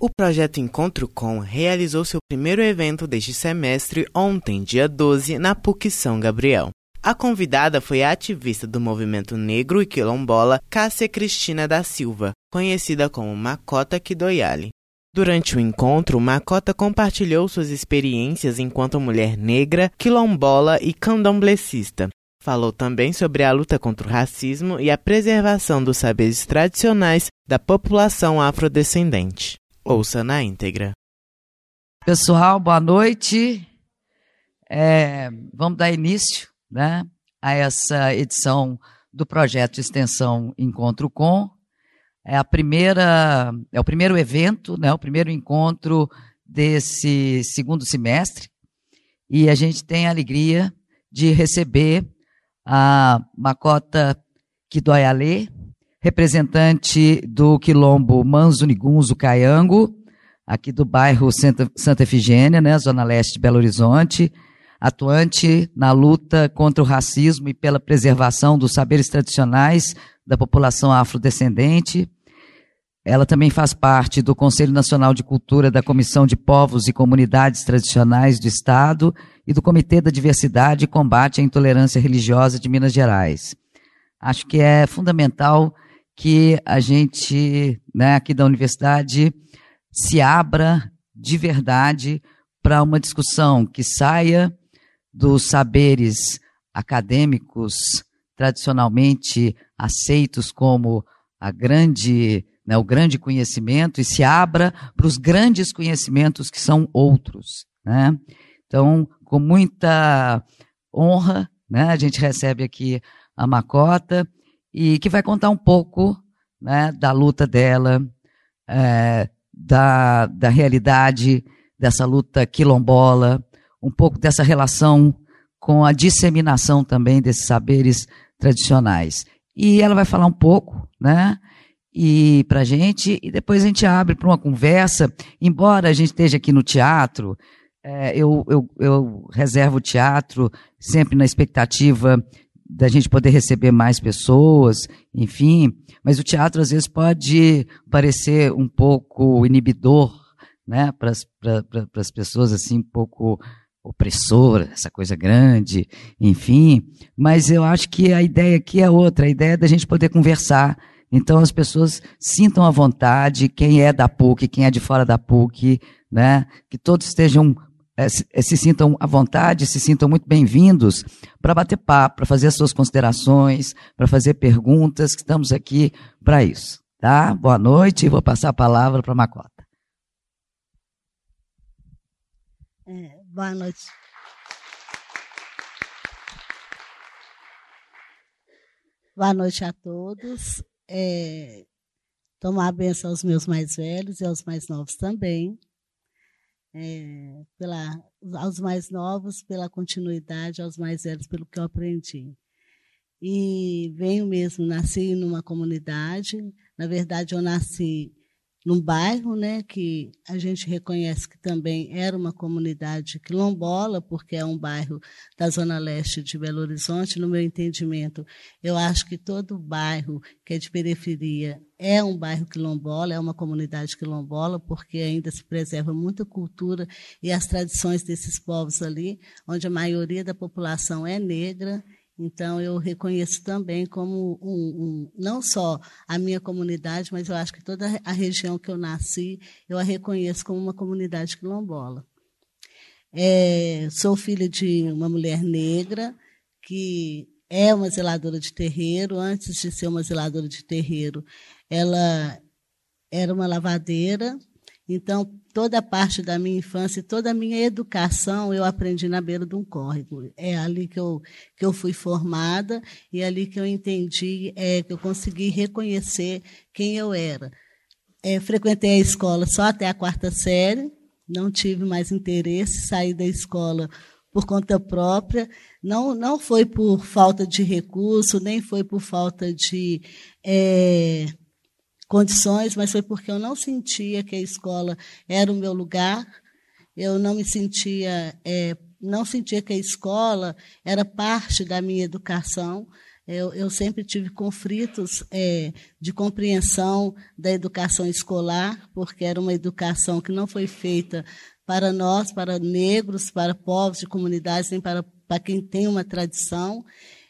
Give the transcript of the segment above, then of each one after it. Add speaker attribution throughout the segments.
Speaker 1: O projeto Encontro Com realizou seu primeiro evento deste semestre ontem, dia 12, na PUC São Gabriel. A convidada foi a ativista do movimento negro e quilombola Cássia Cristina da Silva, conhecida como Macota Kidoyali. Durante o encontro, Macota compartilhou suas experiências enquanto mulher negra, quilombola e candomblecista. Falou também sobre a luta contra o racismo e a preservação dos saberes tradicionais da população afrodescendente. Ouça na íntegra.
Speaker 2: Pessoal, boa noite. É, vamos dar início né, a essa edição do projeto de extensão Encontro Com. É a primeira, é o primeiro evento, né, o primeiro encontro desse segundo semestre. E a gente tem a alegria de receber a Macota Kidoyale, representante do quilombo Manzunigunzo Caiango, aqui do bairro Santa, Santa Efigênia, né, zona leste de Belo Horizonte, atuante na luta contra o racismo e pela preservação dos saberes tradicionais da população afrodescendente. Ela também faz parte do Conselho Nacional de Cultura da Comissão de Povos e Comunidades Tradicionais do Estado e do Comitê da Diversidade e Combate à Intolerância Religiosa de Minas Gerais. Acho que é fundamental que a gente, né, aqui da universidade, se abra de verdade para uma discussão que saia dos saberes acadêmicos tradicionalmente aceitos como a grande, né, o grande conhecimento e se abra para os grandes conhecimentos que são outros. Né? Então, com muita honra, né, a gente recebe aqui a Macota e que vai contar um pouco né, da luta dela, é, da, da realidade dessa luta quilombola, um pouco dessa relação com a disseminação também desses saberes tradicionais. E ela vai falar um pouco, né? E para gente, e depois a gente abre para uma conversa. Embora a gente esteja aqui no teatro, é, eu, eu, eu reservo o teatro sempre na expectativa da gente poder receber mais pessoas, enfim. Mas o teatro às vezes pode parecer um pouco inibidor, né, para as pessoas assim um pouco opressora, essa coisa grande, enfim. Mas eu acho que a ideia aqui é outra, a ideia é da gente poder conversar. Então as pessoas sintam à vontade, quem é da PUC, quem é de fora da PUC, né, que todos estejam é, se, é, se, sintam à vontade, se sintam muito bem-vindos para bater papo, para fazer as suas considerações, para fazer perguntas, que estamos aqui para isso. Tá? Boa noite e vou passar a palavra para a Macota.
Speaker 3: É, boa noite. Boa noite a todos. É, tomar a benção aos meus mais velhos e aos mais novos também é, pela, aos mais novos pela continuidade, aos mais velhos pelo que eu aprendi. E venho mesmo, nasci numa comunidade, na verdade eu nasci num bairro né, que a gente reconhece que também era uma comunidade quilombola, porque é um bairro da zona leste de Belo Horizonte. No meu entendimento, eu acho que todo bairro que é de periferia é um bairro quilombola, é uma comunidade quilombola, porque ainda se preserva muita cultura e as tradições desses povos ali, onde a maioria da população é negra então, eu reconheço também como um, um, não só a minha comunidade, mas eu acho que toda a região que eu nasci, eu a reconheço como uma comunidade quilombola. É, sou filha de uma mulher negra que é uma zeladora de terreiro. Antes de ser uma zeladora de terreiro, ela era uma lavadeira. Então, toda a parte da minha infância, toda a minha educação eu aprendi na beira de um córrego. É ali que eu, que eu fui formada e é ali que eu entendi, é, que eu consegui reconhecer quem eu era. É, frequentei a escola só até a quarta série, não tive mais interesse, saí da escola por conta própria. Não, não foi por falta de recurso, nem foi por falta de. É, condições, mas foi porque eu não sentia que a escola era o meu lugar, eu não me sentia, é, não sentia que a escola era parte da minha educação. Eu, eu sempre tive conflitos é, de compreensão da educação escolar, porque era uma educação que não foi feita para nós, para negros, para povos de comunidades, nem para, para quem tem uma tradição.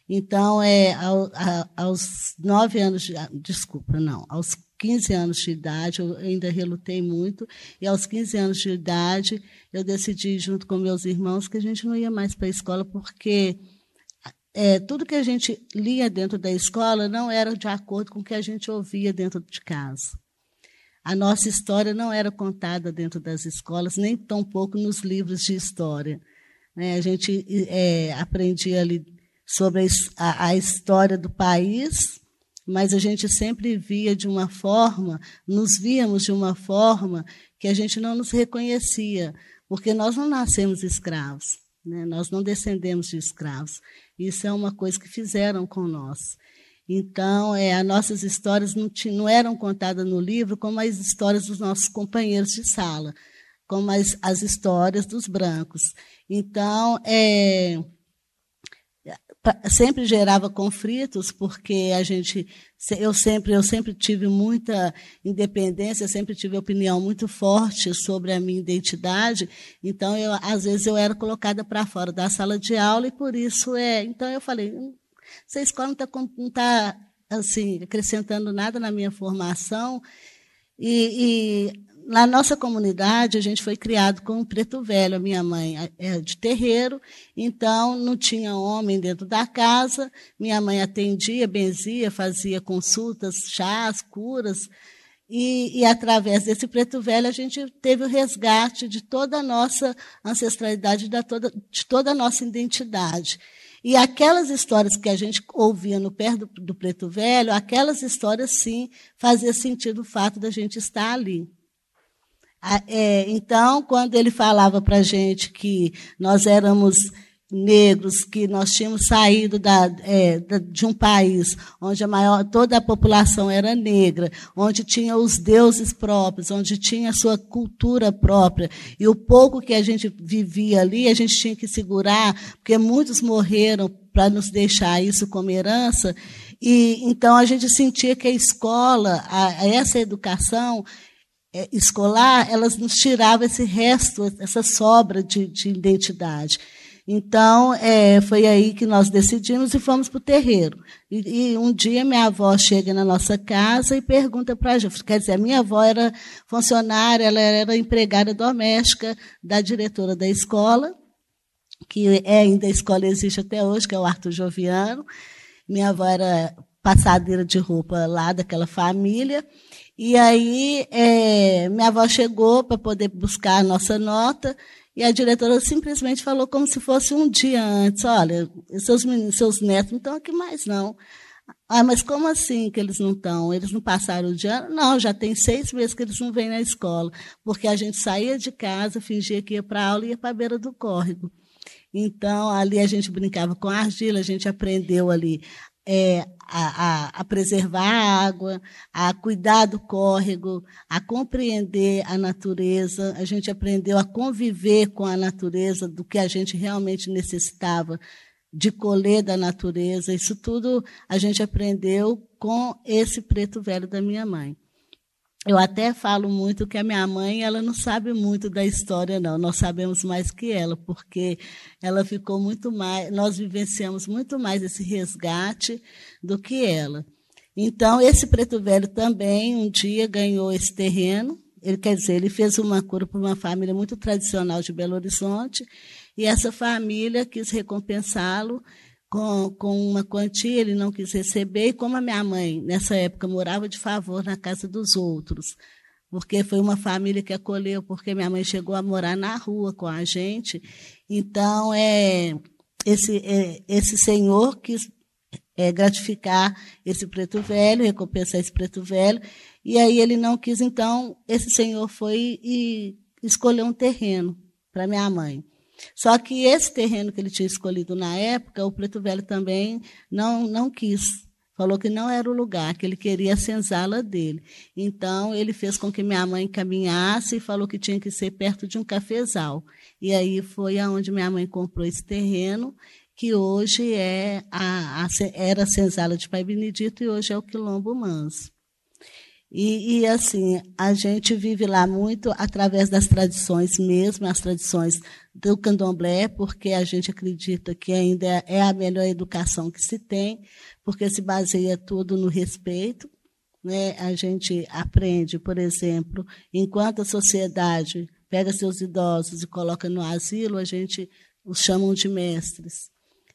Speaker 3: Então, é, ao, a, aos nove anos, de, desculpa, não, aos 15 anos de idade, eu ainda relutei muito, e aos 15 anos de idade, eu decidi, junto com meus irmãos, que a gente não ia mais para a escola, porque é, tudo que a gente lia dentro da escola não era de acordo com o que a gente ouvia dentro de casa. A nossa história não era contada dentro das escolas, nem tão pouco nos livros de história. Né? A gente é, aprendia ali sobre a, a história do país, mas a gente sempre via de uma forma, nos víamos de uma forma que a gente não nos reconhecia, porque nós não nascemos escravos, né? nós não descendemos de escravos. Isso é uma coisa que fizeram com nós. Então, é, as nossas histórias não, não eram contadas no livro como as histórias dos nossos companheiros de sala, como as, as histórias dos brancos. Então, é, sempre gerava conflitos porque a gente eu sempre eu sempre tive muita independência sempre tive opinião muito forte sobre a minha identidade. Então eu às vezes eu era colocada para fora da sala de aula e por isso é então eu falei hum, essa escola não está tá, assim acrescentando nada na minha formação. E, e na nossa comunidade, a gente foi criado com um preto velho. A minha mãe é de terreiro, então não tinha homem dentro da casa. Minha mãe atendia, benzia, fazia consultas, chás, curas. E, e, através desse preto velho, a gente teve o resgate de toda a nossa ancestralidade, de toda, de toda a nossa identidade. E aquelas histórias que a gente ouvia no pé do, do preto velho, aquelas histórias, sim, fazia sentido o fato da gente estar ali. É, então, quando ele falava para a gente que nós éramos negros, que nós tínhamos saído da, é, de um país onde a maior, toda a população era negra, onde tinha os deuses próprios, onde tinha a sua cultura própria, e o pouco que a gente vivia ali, a gente tinha que segurar, porque muitos morreram para nos deixar isso como herança, e então a gente sentia que a escola, a, essa educação, escolar, elas nos tiravam esse resto, essa sobra de, de identidade. Então, é, foi aí que nós decidimos e fomos para o terreiro. E, e, um dia minha avó chega na nossa casa e pergunta para a gente. Quer dizer, a minha avó era funcionária, ela era empregada doméstica da diretora da escola, que é, ainda a escola existe até hoje, que é o Arthur Joviano. Minha avó era passadeira de roupa lá daquela família. E aí é, minha avó chegou para poder buscar a nossa nota e a diretora simplesmente falou como se fosse um dia antes, olha, seus meninos, seus netos não estão aqui mais não. Ah, mas como assim que eles não estão? Eles não passaram o dia? Não, já tem seis meses que eles não vêm na escola, porque a gente saía de casa, fingia que ia para aula e ia para a beira do córrego. Então, ali a gente brincava com argila, a gente aprendeu ali é, a, a, a, preservar a água, a cuidar do córrego, a compreender a natureza. A gente aprendeu a conviver com a natureza, do que a gente realmente necessitava de colher da natureza. Isso tudo a gente aprendeu com esse preto velho da minha mãe. Eu até falo muito que a minha mãe, ela não sabe muito da história, não. Nós sabemos mais que ela, porque ela ficou muito mais, nós vivenciamos muito mais esse resgate do que ela. Então, esse preto velho também um dia ganhou esse terreno. Ele quer dizer, ele fez uma cura para uma família muito tradicional de Belo Horizonte, e essa família quis recompensá-lo com, com uma quantia, ele não quis receber, e como a minha mãe, nessa época, morava de favor na casa dos outros, porque foi uma família que acolheu, porque minha mãe chegou a morar na rua com a gente. Então, é, esse, é, esse senhor quis é, gratificar esse preto velho, recompensar esse preto velho, e aí ele não quis, então, esse senhor foi e escolheu um terreno para minha mãe. Só que esse terreno que ele tinha escolhido na época, o Preto Velho também não, não quis. Falou que não era o lugar, que ele queria a senzala dele. Então, ele fez com que minha mãe caminhasse e falou que tinha que ser perto de um cafezal. E aí foi aonde minha mãe comprou esse terreno, que hoje é a, a, era a senzala de Pai Benedito e hoje é o Quilombo Manso. E, e, assim, a gente vive lá muito através das tradições mesmo, as tradições do candomblé, porque a gente acredita que ainda é a melhor educação que se tem, porque se baseia tudo no respeito. Né? A gente aprende, por exemplo, enquanto a sociedade pega seus idosos e coloca no asilo, a gente os chamam de mestres.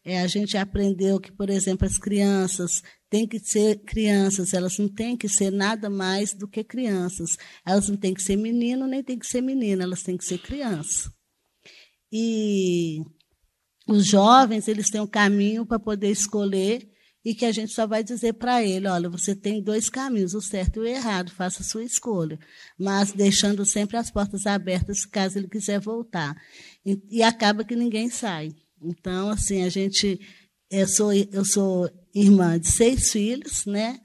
Speaker 3: É, a gente aprendeu que, por exemplo, as crianças têm que ser crianças, elas não têm que ser nada mais do que crianças. Elas não têm que ser menino, nem têm que ser menina, elas têm que ser criança. E os jovens, eles têm um caminho para poder escolher e que a gente só vai dizer para ele, olha, você tem dois caminhos, o certo e o errado, faça a sua escolha, mas deixando sempre as portas abertas caso ele quiser voltar. E, e acaba que ninguém sai. Então, assim, a gente. Eu sou, eu sou irmã de seis filhos, né?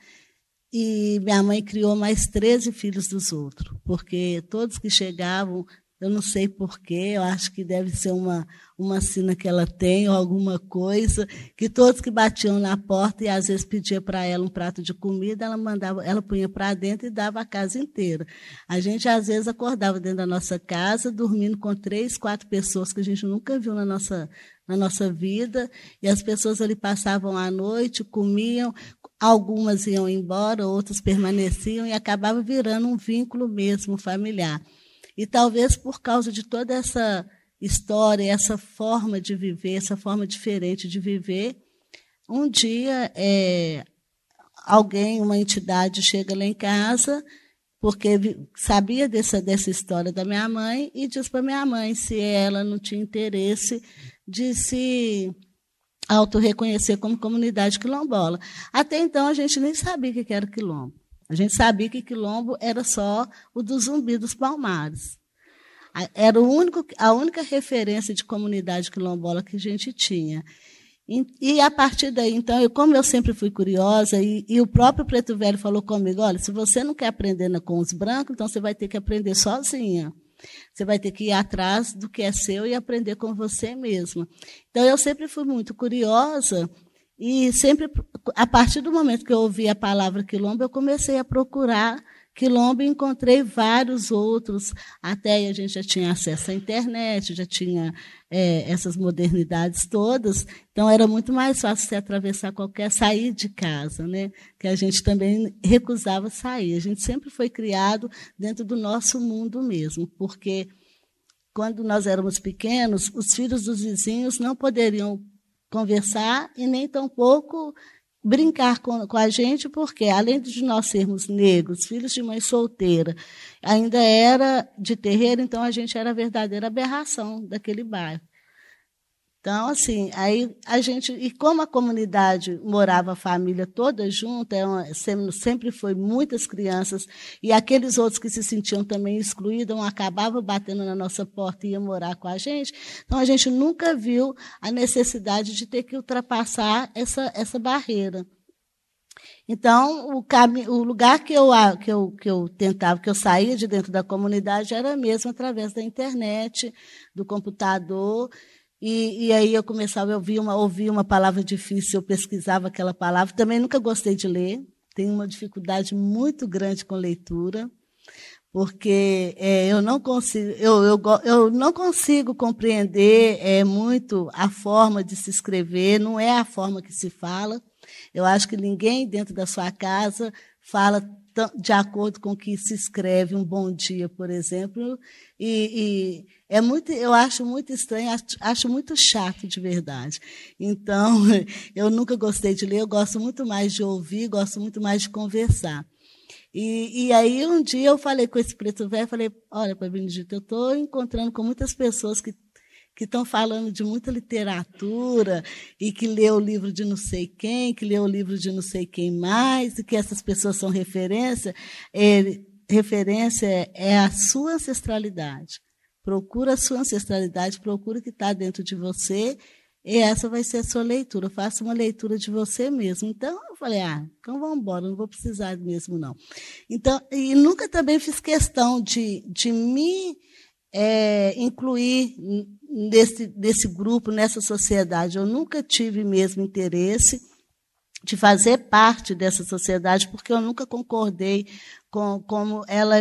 Speaker 3: E minha mãe criou mais 13 filhos dos outros, porque todos que chegavam eu não sei porquê, eu acho que deve ser uma, uma sina que ela tem ou alguma coisa, que todos que batiam na porta e às vezes pedia para ela um prato de comida, ela mandava, ela punha para dentro e dava a casa inteira. A gente às vezes acordava dentro da nossa casa, dormindo com três, quatro pessoas que a gente nunca viu na nossa, na nossa vida, e as pessoas ali passavam a noite, comiam, algumas iam embora, outras permaneciam e acabava virando um vínculo mesmo familiar. E talvez por causa de toda essa história, essa forma de viver, essa forma diferente de viver, um dia é, alguém, uma entidade, chega lá em casa, porque sabia dessa, dessa história da minha mãe, e diz para minha mãe se ela não tinha interesse de se auto-reconhecer como comunidade quilombola. Até então, a gente nem sabia o que era quilombo. A gente sabia que quilombo era só o do zumbi dos palmares. Era único, a única referência de comunidade quilombola que a gente tinha. E, e a partir daí, então, eu, como eu sempre fui curiosa, e, e, o próprio Preto Velho falou comigo: olha, se você não quer aprender com os brancos, então você vai ter que aprender sozinha. Você vai ter que ir atrás do que é seu e aprender com você mesma. Então, eu sempre fui muito curiosa e sempre, a partir do momento que eu ouvi a palavra quilombo, eu comecei a procurar quilombo encontrei vários outros. Até a gente já tinha acesso à internet, já tinha é, essas modernidades todas. Então era muito mais fácil você atravessar qualquer sair de casa, né? Que a gente também recusava sair. A gente sempre foi criado dentro do nosso mundo mesmo, porque quando nós éramos pequenos, os filhos dos vizinhos não poderiam conversar e nem tampouco brincar com, com a gente, porque além de nós sermos negros, filhos de mãe solteira, ainda era de terreiro, então a gente era a verdadeira aberração daquele bairro. Então, assim, aí a gente. E como a comunidade morava a família toda junta, é sempre foi muitas crianças, e aqueles outros que se sentiam também excluídos acabavam batendo na nossa porta e iam morar com a gente. Então, a gente nunca viu a necessidade de ter que ultrapassar essa, essa barreira. Então, o, o lugar que eu, que, eu, que eu tentava, que eu saía de dentro da comunidade, era mesmo através da internet, do computador. E, e, aí eu começava a ouvir uma, ouvir uma palavra difícil, eu pesquisava aquela palavra. Também nunca gostei de ler, tenho uma dificuldade muito grande com leitura, porque é, eu não consigo, eu, eu, eu não consigo compreender é, muito a forma de se escrever, não é a forma que se fala. Eu acho que ninguém dentro da sua casa fala de acordo com o que se escreve um bom dia, por exemplo, e, e é muito, eu acho muito estranho, acho, muito chato de verdade. Então, eu nunca gostei de ler, eu gosto muito mais de ouvir, gosto muito mais de conversar. E, e aí um dia eu falei com esse preto velho, falei, olha, Pai Benedito, eu estou encontrando com muitas pessoas que que estão falando de muita literatura e que leu o livro de não sei quem, que leu o livro de não sei quem mais, e que essas pessoas são referência. Referência é a sua ancestralidade. Procura a sua ancestralidade, procura o que está dentro de você, e essa vai ser a sua leitura. Faça uma leitura de você mesmo. Então, eu falei, ah, então vamos embora, não vou precisar mesmo, não. Então, e nunca também fiz questão de, de me é, incluir nesse, nesse grupo, nessa sociedade. Eu nunca tive mesmo interesse de fazer parte dessa sociedade, porque eu nunca concordei com como ela,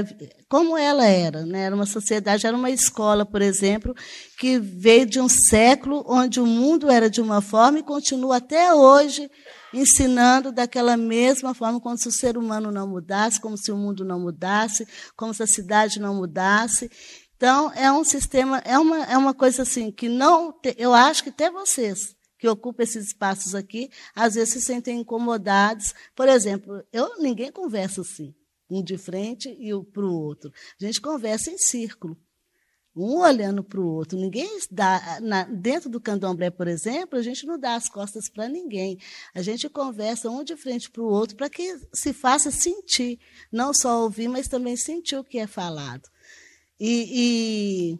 Speaker 3: como ela era. Né? Era uma sociedade, era uma escola, por exemplo, que veio de um século onde o mundo era de uma forma e continua até hoje ensinando daquela mesma forma, como se o ser humano não mudasse, como se o mundo não mudasse, como se a cidade não mudasse. Então, é um sistema, é uma, é uma coisa assim, que não. Eu acho que até vocês que ocupam esses espaços aqui, às vezes se sentem incomodados. Por exemplo, eu ninguém conversa assim, um de frente e o para o outro. A gente conversa em círculo um olhando para o outro. Ninguém dá. Na, dentro do candomblé, por exemplo, a gente não dá as costas para ninguém. A gente conversa um de frente para o outro para que se faça sentir. Não só ouvir, mas também sentir o que é falado. E, e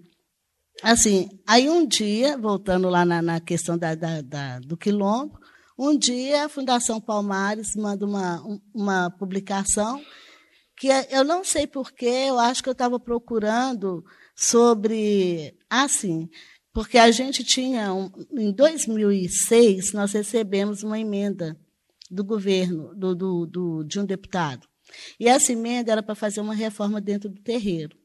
Speaker 3: assim, aí um dia, voltando lá na, na questão da, da, da, do quilombo, um dia a Fundação Palmares manda uma, uma publicação que eu não sei porquê, eu acho que eu estava procurando sobre. Assim, porque a gente tinha. Um, em 2006, nós recebemos uma emenda do governo, do, do, do, de um deputado. E essa emenda era para fazer uma reforma dentro do terreiro.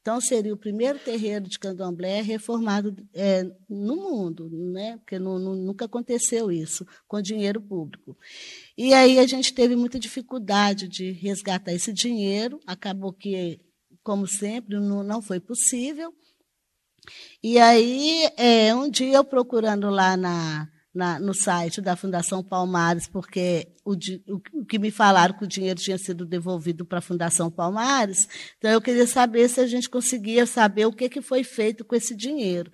Speaker 3: Então, seria o primeiro terreiro de candomblé reformado é, no mundo, né? porque nunca aconteceu isso com dinheiro público. E aí a gente teve muita dificuldade de resgatar esse dinheiro, acabou que como sempre, não, não foi possível. E aí, é, um dia eu procurando lá na, na, no site da Fundação Palmares, porque o, o, que me falaram que o dinheiro tinha sido devolvido para a Fundação Palmares, então eu queria saber se a gente conseguia saber o que, que foi feito com esse dinheiro.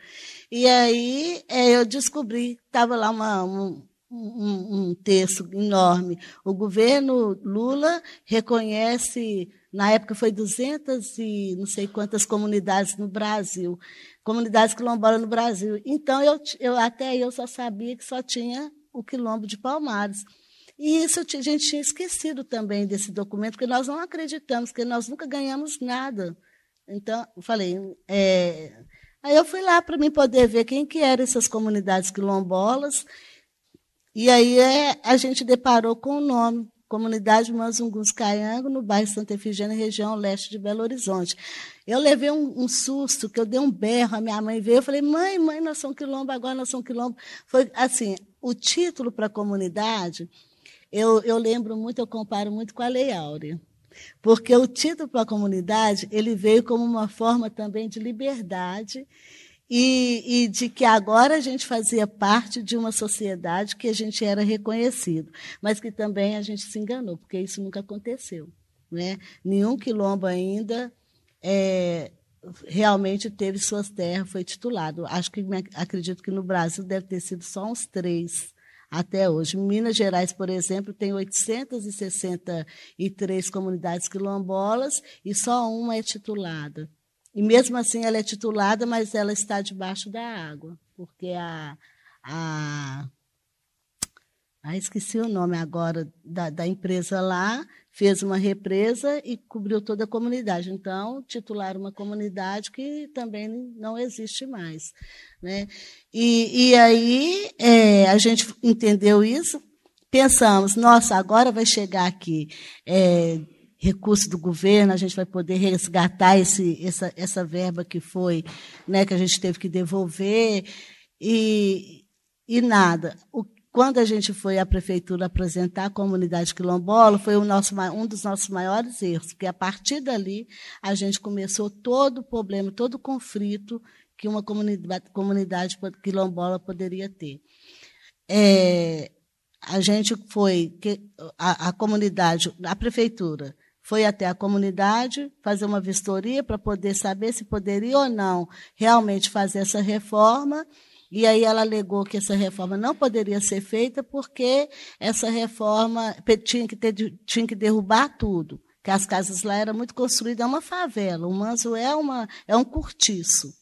Speaker 3: E aí é, eu descobri, estava lá uma, um, um, um texto enorme. O governo Lula reconhece na época foi 200 e não sei quantas comunidades no Brasil, comunidades quilombolas no Brasil. Então, eu, eu até eu só sabia que só tinha o quilombo de Palmares. E isso a gente tinha esquecido também desse documento, porque nós não acreditamos, porque nós nunca ganhamos nada. Então, eu falei, é... aí eu fui lá para mim poder ver quem que eram essas comunidades quilombolas, e aí é, a gente deparou com o nome comunidade Manzungus Caiango, no bairro Santa Efigênia, região leste de Belo Horizonte. Eu levei um, um, susto, que eu dei um berro, a minha mãe veio, eu falei, mãe, mãe, nós somos quilombo, agora nós somos quilombo. Foi assim, o título para a comunidade, eu, eu lembro muito, eu comparo muito com a Lei Áurea. Porque o título para a comunidade, ele veio como uma forma também de liberdade e, e, de que agora a gente fazia parte de uma sociedade que a gente era reconhecido, mas que também a gente se enganou, porque isso nunca aconteceu. Né? Nenhum quilombo ainda é, realmente teve suas terras, foi titulado. Acho que acredito que no Brasil deve ter sido só uns três até hoje. Minas Gerais, por exemplo, tem 863 comunidades quilombolas e só uma é titulada. E mesmo assim ela é titulada, mas ela está debaixo da água, porque a, a ah, esqueci o nome agora da, da, empresa lá, fez uma represa e cobriu toda a comunidade. Então, titularam uma comunidade que também não existe mais. Né? E, e aí é, a gente entendeu isso, pensamos, nossa, agora vai chegar aqui é, recurso do governo, a gente vai poder resgatar esse, essa, essa verba que foi, né, que a gente teve que devolver, e, e nada. O, quando a gente foi à prefeitura apresentar a comunidade quilombola, foi nosso, um dos nossos maiores erros, porque a partir dali a gente começou todo o problema, todo o conflito que uma comunidade, comunidade quilombola poderia ter. É, a gente foi, a, a comunidade, a prefeitura foi até a comunidade fazer uma vistoria para poder saber se poderia ou não realmente fazer essa reforma. E aí ela alegou que essa reforma não poderia ser feita porque essa reforma tinha que, ter, tinha que derrubar tudo. Que as casas lá eram muito construídas, é uma favela. O Manso é, uma, é um cortiço.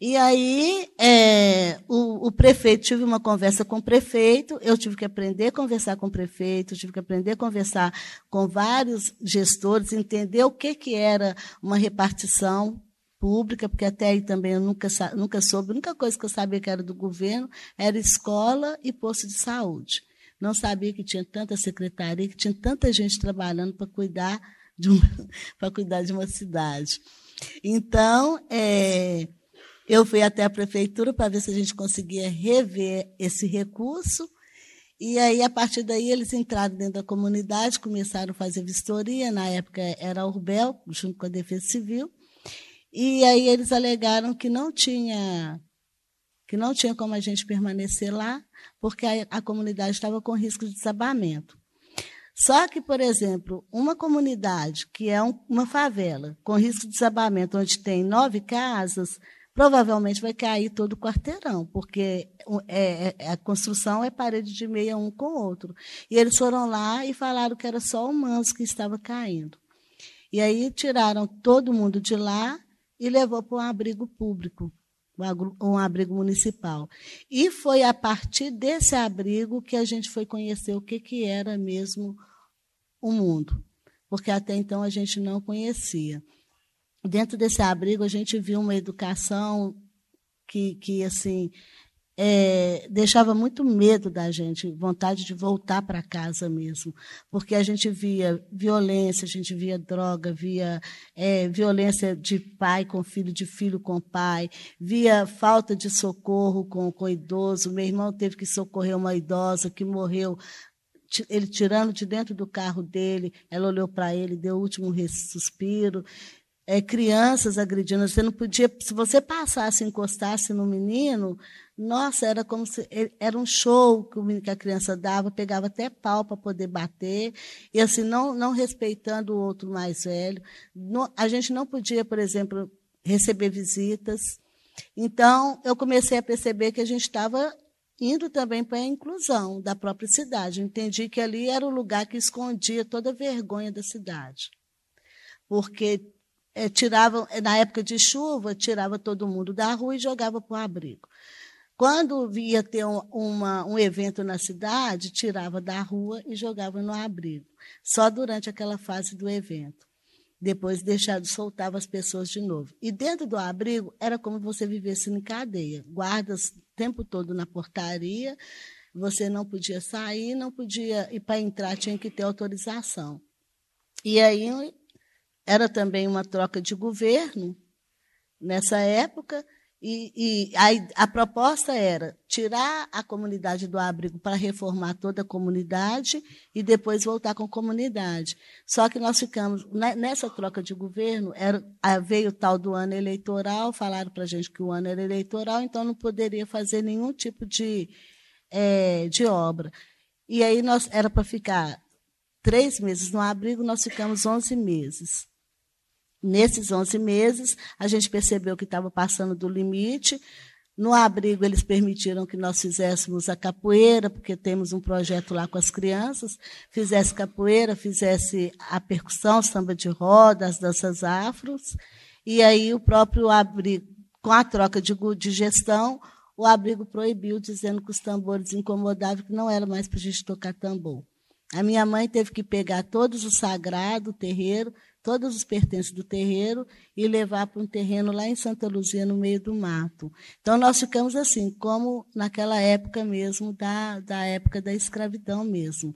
Speaker 3: E aí é, o, o, prefeito, tive uma conversa com o prefeito, eu tive que aprender a conversar com o prefeito, tive que aprender a conversar com vários gestores, entender o que, que era uma repartição pública, porque até aí também eu nunca, nunca soube, a única coisa que eu sabia que era do governo era escola e posto de saúde. Não sabia que tinha tanta secretaria, que tinha tanta gente trabalhando para cuidar cuidar de uma cidade. Então, é, eu fui até a prefeitura para ver se a gente conseguia rever esse recurso. E aí, a partir daí, eles entraram dentro da comunidade, começaram a fazer vistoria. Na época era a Urbel, junto com a Defesa Civil. E aí eles alegaram que não tinha que não tinha como a gente permanecer lá, porque a, a comunidade estava com risco de desabamento. Só que, por exemplo, uma comunidade que é um, uma favela com risco de desabamento, onde tem nove casas, provavelmente vai cair todo o quarteirão, porque é, é, a construção é parede de meia um com o outro. E eles foram lá e falaram que era só manso que estava caindo. E aí tiraram todo mundo de lá e levou para um abrigo público, um abrigo municipal. E foi a partir desse abrigo que a gente foi conhecer o que, que era mesmo o mundo, porque até então a gente não conhecia. Dentro desse abrigo, a gente viu uma educação que, que assim, é, deixava muito medo da gente, vontade de voltar para casa mesmo, porque a gente via violência, a gente via droga, via é, violência de pai com filho, de filho com pai, via falta de socorro com, com idoso. Meu irmão teve que socorrer uma idosa que morreu ele tirando de dentro do carro dele, ela olhou para ele, deu o último suspiro é, crianças agredindo. Você não podia, se você passasse, encostasse no menino, nossa, era como se era um show que a criança dava, pegava até pau para poder bater e assim não não respeitando o outro mais velho. a gente não podia, por exemplo, receber visitas. Então eu comecei a perceber que a gente estava indo também para a inclusão da própria cidade. Eu entendi que ali era o lugar que escondia toda a vergonha da cidade. Porque é, tiravam, na época de chuva, tirava todo mundo da rua e jogava para o abrigo. Quando ia ter um, uma, um evento na cidade, tirava da rua e jogava no abrigo. Só durante aquela fase do evento. Depois deixava, soltava as pessoas de novo. E dentro do abrigo era como você vivesse em cadeia. Guardas o tempo todo na portaria, você não podia sair, não podia, e para entrar tinha que ter autorização. E aí era também uma troca de governo nessa época, e, e a, a, proposta era tirar a comunidade do abrigo para reformar toda a comunidade e depois voltar com a comunidade. Só que nós ficamos, né, nessa troca de governo, era, veio o tal do ano eleitoral, falaram para a gente que o ano era eleitoral, então não poderia fazer nenhum tipo de, é, de obra. E aí nós era para ficar três meses no abrigo, nós ficamos 11 meses. Nesses 11 meses, a gente percebeu que estava passando do limite. No abrigo, eles permitiram que nós fizéssemos a capoeira, porque temos um projeto lá com as crianças. Fizesse capoeira, fizesse a percussão, samba de roda, as danças afros. E aí, o próprio abrigo, com a troca de, de gestão, o abrigo proibiu, dizendo que os tambores incomodavam, que não era mais para a gente tocar tambor. A minha mãe teve que pegar todos os sagrados, o terreiro, todos os pertences do terreiro e levar para um terreno lá em Santa Luzia, no meio do mato. Então, nós ficamos assim, como naquela época mesmo, da, da época da escravidão mesmo.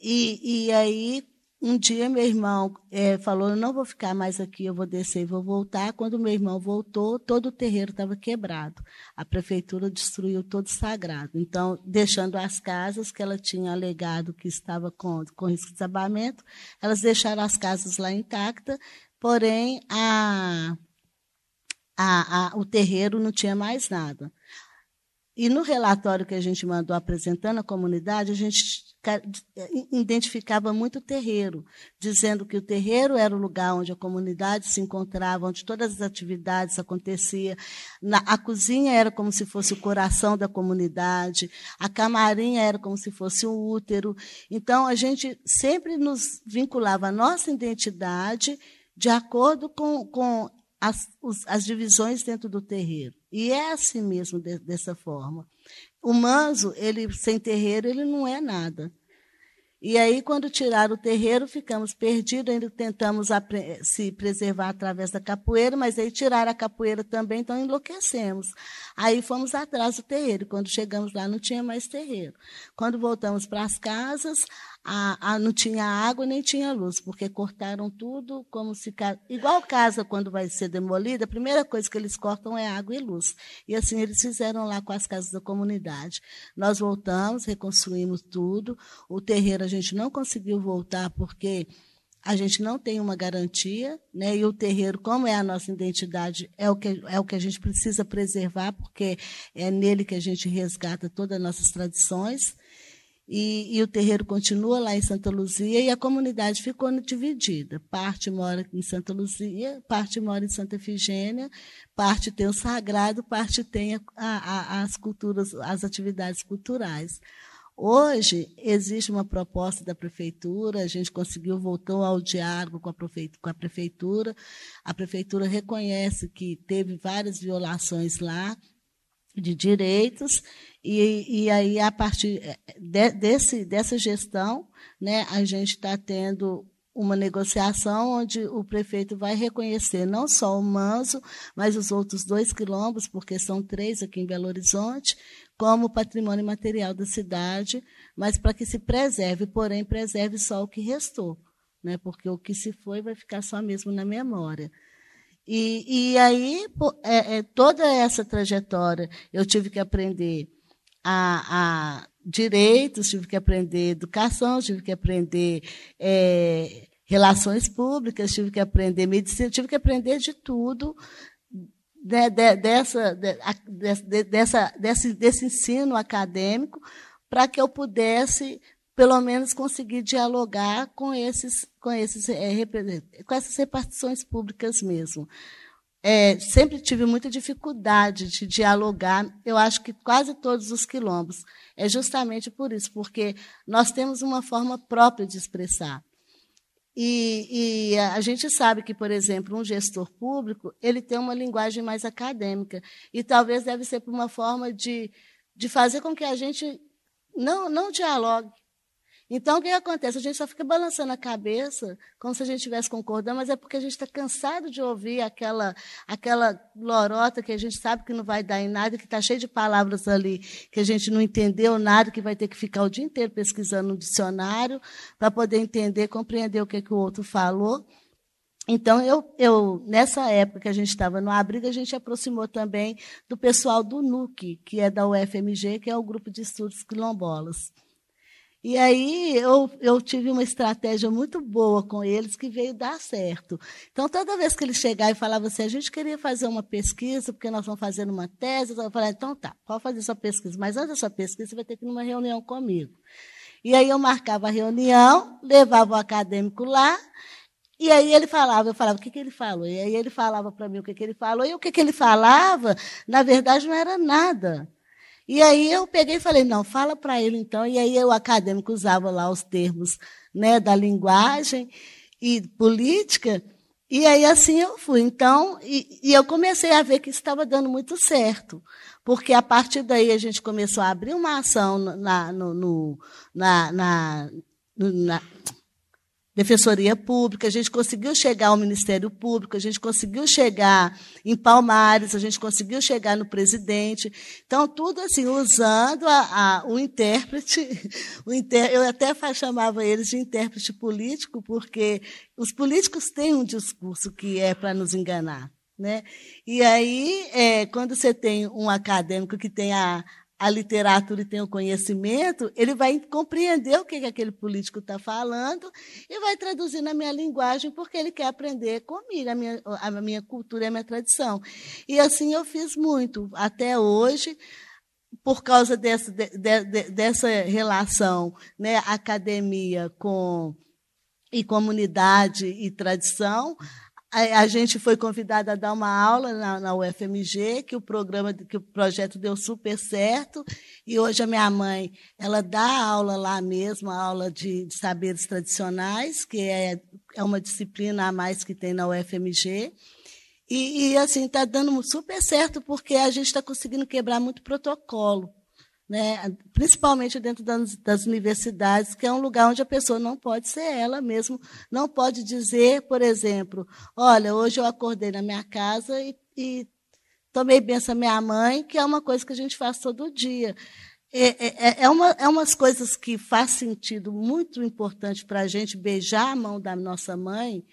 Speaker 3: E, e aí, um dia meu irmão é, falou: não vou ficar mais aqui, eu vou descer e vou voltar. Quando meu irmão voltou, todo o terreiro estava quebrado. A prefeitura destruiu todo o sagrado. Então, deixando as casas que ela tinha alegado que estava com, com risco de desabamento, elas deixaram as casas lá intactas, porém a, a, a, o terreiro não tinha mais nada. E no relatório que a gente mandou apresentando à comunidade, a gente identificava muito o terreiro, dizendo que o terreiro era o lugar onde a comunidade se encontrava, onde todas as atividades aconteciam. a cozinha era como se fosse o coração da comunidade, a camarinha era como se fosse o útero. Então, a gente sempre nos vinculava a nossa identidade de acordo com, com as, os, as divisões dentro do terreiro. E é assim mesmo, de, dessa forma. O manso, ele sem terreiro, ele não é nada. E aí, quando tiraram o terreiro, ficamos perdidos, ainda tentamos se preservar através da capoeira, mas aí tiraram a capoeira também, então enlouquecemos. Aí fomos atrás do terreiro. Quando chegamos lá, não tinha mais terreiro. Quando voltamos para as casas, a, a, não tinha água nem tinha luz, porque cortaram tudo como se. Igual casa, quando vai ser demolida, a primeira coisa que eles cortam é água e luz. E assim eles fizeram lá com as casas da comunidade. Nós voltamos, reconstruímos tudo. O terreiro a gente não conseguiu voltar porque a gente não tem uma garantia, né? E o terreiro, como é a nossa identidade, é o que é o que a gente precisa preservar, porque é nele que a gente resgata todas as nossas tradições. E, e, o terreiro continua lá em Santa Luzia e a comunidade ficou dividida. Parte mora em Santa Luzia, parte mora em Santa Efigênia, parte tem o sagrado, parte tem a, a, as culturas, as atividades culturais. Hoje, existe uma proposta da prefeitura, a gente conseguiu, voltou ao diálogo com a, com a prefeitura. A prefeitura reconhece que teve várias violações lá de direitos, e, e aí, a partir de, desse, dessa gestão, né, a gente está tendo uma negociação onde o prefeito vai reconhecer não só o Manso, mas os outros dois quilombos, porque são três aqui em Belo Horizonte, como patrimônio material da cidade, mas para que se preserve, porém preserve só o que restou, né? porque o que se foi vai ficar só mesmo na memória. E, e aí, é, é, toda essa trajetória, eu tive que aprender a, a direitos, tive que aprender educação, tive que aprender é, relações públicas, tive que aprender medicina, tive que aprender de tudo de, de, dessa, de, dessa, desse, desse ensino acadêmico para que eu pudesse, pelo menos, conseguir dialogar com, esses, com, esses, é, com essas repartições públicas mesmo. É, sempre tive muita dificuldade de dialogar, eu acho que quase todos os quilombos. É justamente por isso, porque nós temos uma forma própria de expressar. E, e, a gente sabe que, por exemplo, um gestor público ele tem uma linguagem mais acadêmica e talvez deve ser uma forma de, de fazer com que a gente não, não dialogue, então, o que acontece? A gente só fica balançando a cabeça, como se a gente estivesse concordando, mas é porque a gente está cansado de ouvir aquela, aquela lorota que a gente sabe que não vai dar em nada, que está cheio de palavras ali que a gente não entendeu nada, que vai ter que ficar o dia inteiro pesquisando no dicionário para poder entender, compreender o que, que o outro falou. Então, eu, eu, nessa época que a gente estava no abrigo, a gente aproximou também do pessoal do NUC, que é da UFMG, que é o Grupo de Estudos Quilombolas. E aí eu, eu tive uma estratégia muito boa com eles que veio dar certo. Então, toda vez que eles chegavam e falavam assim, a gente queria fazer uma pesquisa, porque nós vamos fazendo uma tese, eu falei, então tá, pode fazer sua pesquisa, mas antes da sua pesquisa, você vai ter que ir numa reunião comigo. E aí eu marcava a reunião, levava o acadêmico lá, e aí ele falava, eu falava, o que, que ele falou? E aí ele falava para mim o que, que ele falou, e o que, que ele falava, na verdade, não era nada. E aí eu peguei e falei, não, fala para ele então. E aí o acadêmico usava lá os termos né, da linguagem e política, e aí assim eu fui. Então, e, e eu comecei a ver que isso estava dando muito certo, porque a partir daí a gente começou a abrir uma ação na, no, no, na, na, na Defensoria Pública, a gente conseguiu chegar ao Ministério Público, a gente conseguiu chegar em Palmares, a gente conseguiu chegar no presidente. Então, tudo assim, usando a, a, o intérprete, o inter, eu até chamava eles de intérprete político, porque os políticos têm um discurso que é para nos enganar. Né? E aí, é, quando você tem um acadêmico que tem a, a literatura e tem o conhecimento, ele vai compreender o que, que aquele político está falando e vai traduzir na minha linguagem, porque ele quer aprender comigo, a minha, a minha cultura e a minha tradição. E assim eu fiz muito, até hoje, por causa dessa, de, de, dessa relação né, academia com e comunidade e tradição, a, gente foi convidada a dar uma aula na, na, UFMG, que o programa, que o projeto deu super certo, e hoje a minha mãe, ela dá aula lá mesmo, aula de, de saberes tradicionais, que é, é uma disciplina a mais que tem na UFMG. E, e assim, está dando super certo, porque a gente está conseguindo quebrar muito protocolo. Né, principalmente dentro das, das, universidades, que é um lugar onde a pessoa não pode ser ela mesmo, não pode dizer, por exemplo, olha, hoje eu acordei na minha casa e, e tomei benção minha mãe, que é uma coisa que a gente faz todo dia. É, é, é, é uma, é umas coisas que faz sentido muito importante para a gente beijar a mão da nossa mãe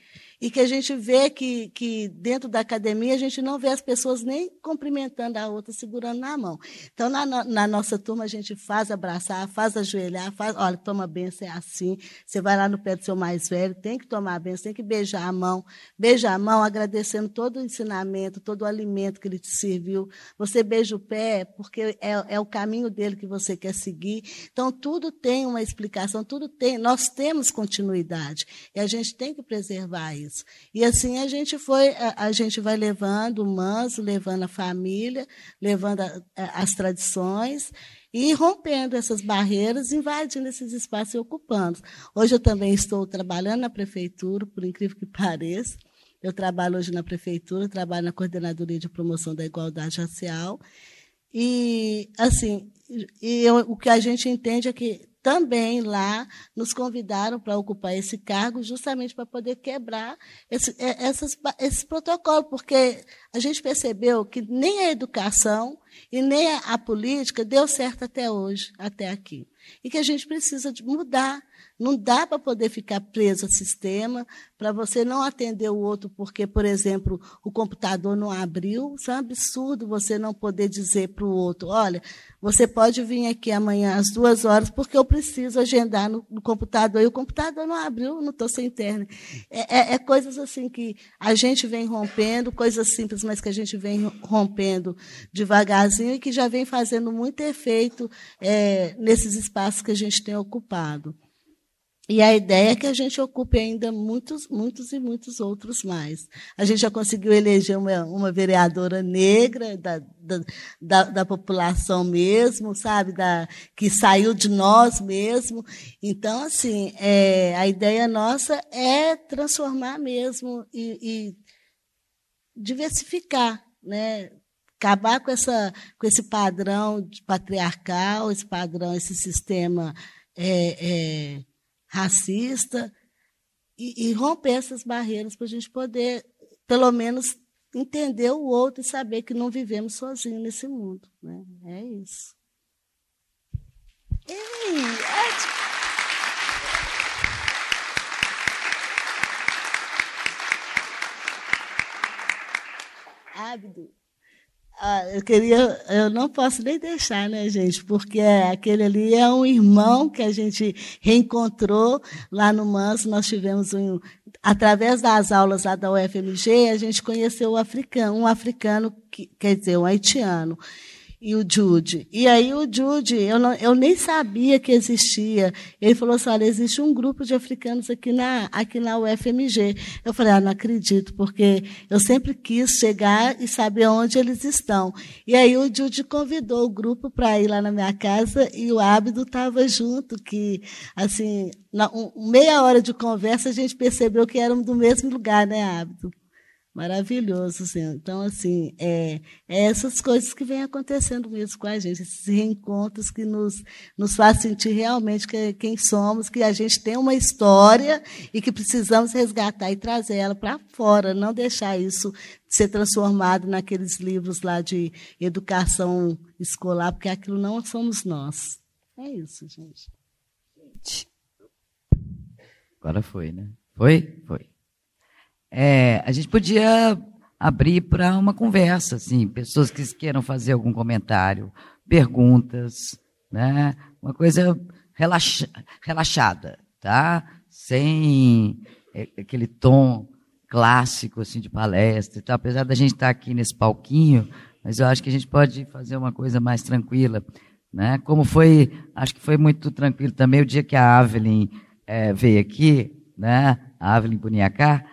Speaker 3: e que a gente vê que, que dentro da academia a gente não vê as pessoas nem cumprimentando a outra, segurando na mão. Então, na, na nossa turma, a gente faz abraçar, faz ajoelhar, faz, olha, toma benção, é assim. Você vai lá no pé do seu mais velho, tem que tomar benção, tem que beijar a mão. Beija a mão, agradecendo todo o ensinamento, todo o alimento que ele te serviu. Você beija o pé, porque é, é o caminho dele que você quer seguir. Então, tudo tem uma explicação, tudo tem. Nós temos continuidade. E a gente tem que preservar isso E assim a gente foi, a, a gente vai levando o manso, levando a família, levando a, a, as tradições e rompendo essas barreiras, invadindo esses espaços e ocupando. Hoje eu também estou trabalhando na prefeitura, por incrível que pareça. Eu trabalho hoje na prefeitura, trabalho na coordenadoria de promoção da igualdade racial. E assim, e eu, o que a gente entende é que também lá nos convidaram para ocupar esse cargo, justamente para poder quebrar esse, é, essas, esse protocolo, porque a gente percebeu que nem a educação e nem a política deu certo até hoje, até aqui. E que a gente precisa de mudar não dá para poder ficar preso ao sistema, para você não atender o outro porque, por exemplo, o computador não abriu. Isso é um absurdo você não poder dizer para o outro: olha, você pode vir aqui amanhã às duas horas porque eu preciso agendar no, no computador e o computador não abriu, não estou sem internet. É, é, é, coisas assim que a gente vem rompendo, coisas simples, mas que a gente vem rompendo devagarzinho e que já vem fazendo muito efeito é, nesses espaços que a gente tem ocupado. E a ideia é que a gente ocupe ainda muitos, muitos e muitos outros mais. A gente já conseguiu eleger uma, uma vereadora negra da, da, da, da, população mesmo, sabe, da, que saiu de nós mesmo. Então, assim, é, a ideia nossa é transformar mesmo e, e diversificar, né? acabar com, essa, com esse padrão patriarcal, esse padrão, esse sistema é, é, racista, e, e romper essas barreiras para a gente poder, pelo menos, entender o outro e saber que não vivemos sozinhos nesse mundo. Né? É isso. Ei, é... Abdo. Ah, eu queria, eu não posso nem deixar, né, gente? Porque aquele ali é um irmão que a gente reencontrou lá no Manso. Nós tivemos um, através das aulas lá da UFMG, a gente conheceu o africano, um africano, que, quer dizer, um haitiano e o Jude. E aí o Jude, eu, não, eu nem sabia que existia. Ele falou assim, olha, existe um grupo de africanos aqui na, aqui na UFMG. Eu falei, ah, não acredito, porque eu sempre quis chegar e saber onde eles estão. E aí o Jude convidou o grupo para ir lá na minha casa e o Ábido estava junto, que, assim, na, um, meia hora de conversa a gente percebeu que éramos do mesmo lugar, né, Ábido? Maravilhoso, assim. Então, assim, é, é, essas coisas que vêm acontecendo mesmo com a gente, esses reencontros que nos, nos faz sentir realmente que, quem somos, que a gente tem uma história e que precisamos resgatar e trazer ela para fora, não deixar isso ser transformado naqueles livros lá de educação escolar, porque aquilo não somos nós. É isso, gente.
Speaker 2: Agora foi, né? Foi? Foi. É, a gente podia abrir para uma conversa, assim, pessoas que queiram fazer algum comentário, perguntas, né? Uma coisa relaxa, relaxada, tá? Sem é, aquele tom clássico assim de palestra, tá? apesar da gente estar tá aqui nesse palquinho, mas eu acho que a gente pode fazer uma coisa mais tranquila, né? Como foi, acho que foi muito tranquilo também o dia que a Avelin é, veio aqui, né? A Avelin Buniacá,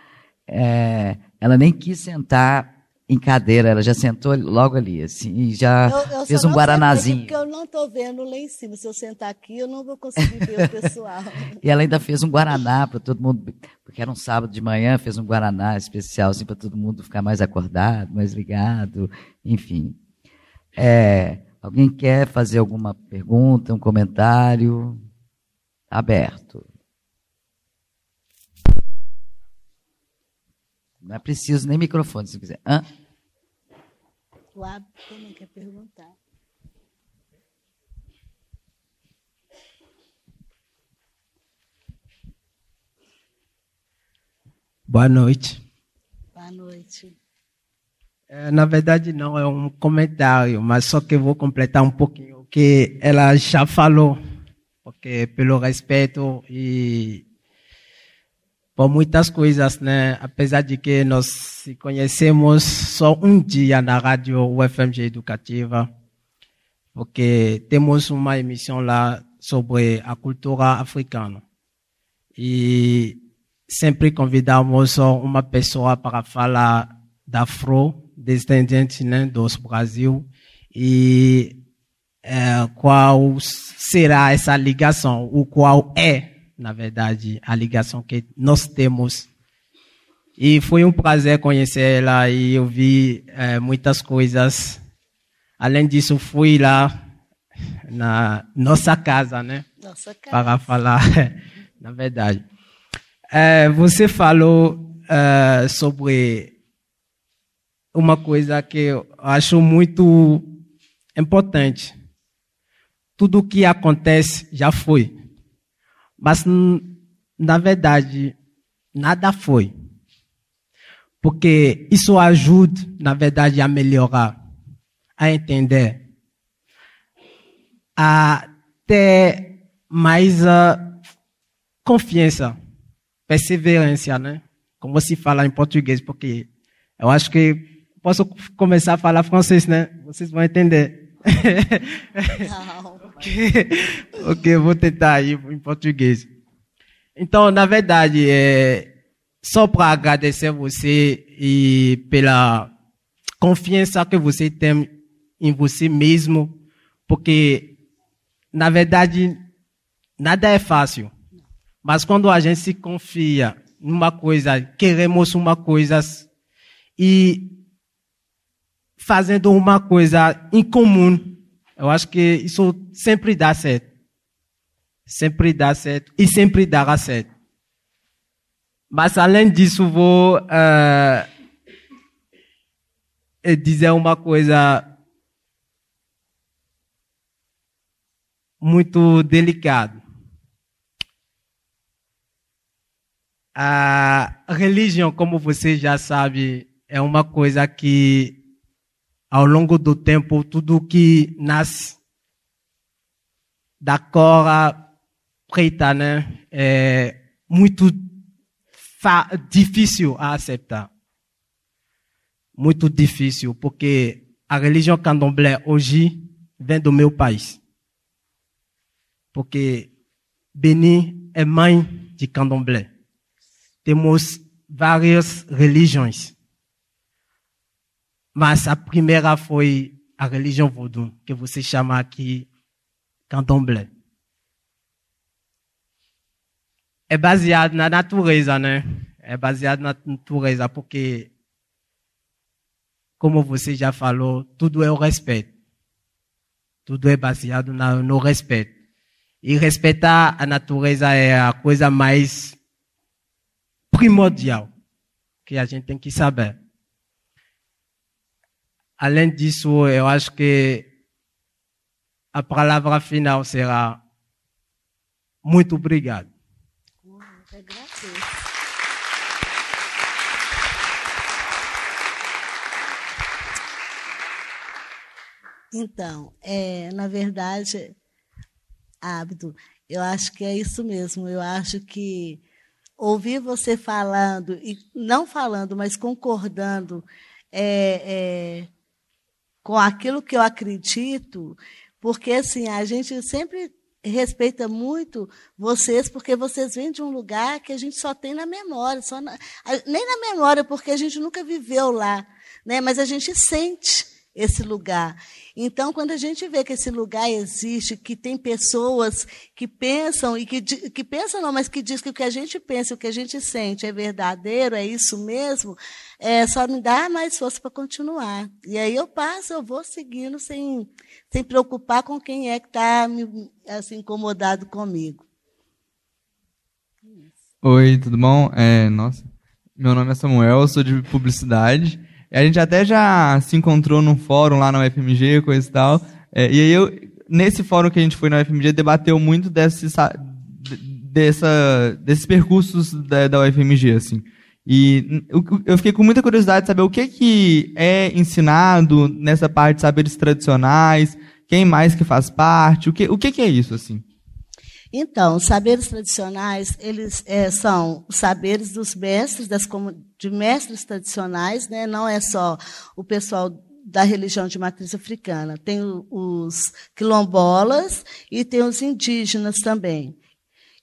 Speaker 2: é, ela nem quis sentar em cadeira, ela já sentou logo ali, assim, e já eu, eu fez um guaranazinho.
Speaker 3: Porque eu não estou vendo lá em cima. Se eu sentar aqui, eu não vou conseguir ver o pessoal.
Speaker 2: e ela ainda fez um guaraná para todo mundo, porque era um sábado de manhã, fez um guaraná especial, assim, para todo mundo ficar mais acordado, mais ligado, enfim. É, Alguém quer fazer alguma pergunta, um comentário? Aberto. Não é preciso nem microfone, se quiser. Hã?
Speaker 3: O Abdo também quer perguntar.
Speaker 4: Boa noite.
Speaker 3: Boa noite.
Speaker 4: É, na verdade, não é um comentário, mas só que eu vou completar um pouquinho o que ela já falou, porque pelo respeito e por muitas coisas, né? Apesar de que nós conhecemos só um dia na rádio UFMG Educativa, porque temos uma emissão lá sobre a cultura africana. E sempre convidamos uma pessoa para falar da afro, descendente né, dos Brasil, e é, qual será essa ligação, o qual é na verdade, a ligação que nós temos. E foi um prazer conhecer ela e eu vi é, muitas coisas. Além disso, fui lá na nossa casa, né?
Speaker 3: Nossa casa.
Speaker 4: Para falar, na verdade. É, você falou é, sobre uma coisa que eu acho muito importante. Tudo o que acontece já foi. Mas, na verdade, nada foi. Porque isso ajuda, na verdade, a melhorar, a entender, a ter mais uh, confiança, perseverança, né? Como se fala em português, porque eu acho que posso começar a falar francês, né? Vocês vão entender.
Speaker 3: Não.
Speaker 4: Ok, ok, vou tentar aí em português. Então, na verdade, é só para agradecer você e pela confiança que você tem em você mesmo, porque, na verdade, nada é fácil. Mas quando a gente se confia numa coisa, queremos uma coisa e fazendo uma coisa em comum, eu acho que isso sempre dá certo. Sempre dá certo e sempre dará certo. Mas além disso, vou uh, dizer uma coisa muito delicada. A religião, como você já sabe, é uma coisa que ao longo do tempo, tudo que nasce da cor preta, né, é muito difícil a aceitar. Muito difícil, porque a religião candomblé hoje vem do meu país. Porque Beni é mãe de candomblé. Temos várias religiões. Mas a primeira foi a religião voodoo, que você chama aqui candomblé. É baseado na natureza, né? É baseado na natureza, porque, como você já falou, tudo é o respeito. Tudo é baseado no respeito. E respeitar a natureza é a coisa mais primordial que a gente tem que saber. Além disso, eu acho que a palavra final será muito obrigado.
Speaker 3: Então, é, na verdade, Abdo, eu acho que é isso mesmo. Eu acho que ouvir você falando, e não falando, mas concordando, é, é, com aquilo que eu acredito, porque assim, a gente sempre respeita muito vocês, porque vocês vêm de um lugar que a gente só tem na memória, só na, nem na memória, porque a gente nunca viveu lá, né? mas a gente sente esse lugar. Então, quando a gente vê que esse lugar existe, que tem pessoas que pensam e que, que pensam não, mas que diz que o que a gente pensa, o que a gente sente é verdadeiro, é isso mesmo, é só me dá mais força para continuar. E aí eu passo, eu vou seguindo sem, sem preocupar com quem é que está assim, incomodado comigo.
Speaker 5: Oi, tudo bom? É, nossa, meu nome é Samuel, eu sou de publicidade. A gente até já se encontrou num fórum lá na UFMG, coisa e tal. É, e aí eu, nesse fórum que a gente foi na UFMG, debateu muito desse, dessa, desses percursos da, da UFMG, assim. E eu fiquei com muita curiosidade de saber o que, que é ensinado nessa parte de saberes tradicionais, quem mais que faz parte, o que, o que, que é isso, assim?
Speaker 3: Então, os saberes tradicionais, eles é, são os saberes dos mestres, das, de mestres tradicionais, né? não é só o pessoal da religião de matriz africana. Tem os quilombolas e tem os indígenas também.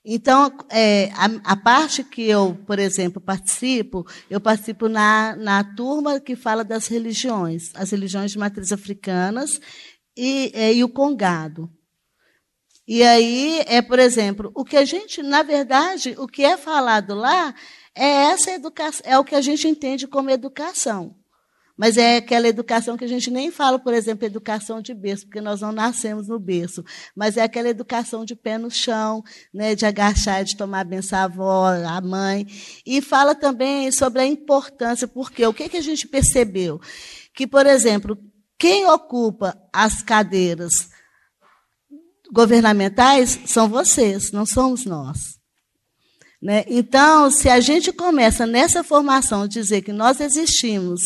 Speaker 3: Então, é, a, a, parte que eu, por exemplo, participo, eu participo na, na turma que fala das religiões, as religiões de matriz africanas e, é, e o congado. E aí, é, por exemplo, o que a gente, na verdade, o que é falado lá é essa educação, é o que a gente entende como educação. Mas é aquela educação que a gente nem fala, por exemplo, educação de berço, porque nós não nascemos no berço. Mas é aquela educação de pé no chão, né, de agachar, de tomar benção à avó, à mãe. E fala também sobre a importância, porque o que, que a gente percebeu? Que, por exemplo, quem ocupa as cadeiras governamentais são vocês, não somos nós. Né? Então, se a gente começa nessa formação dizer que nós existimos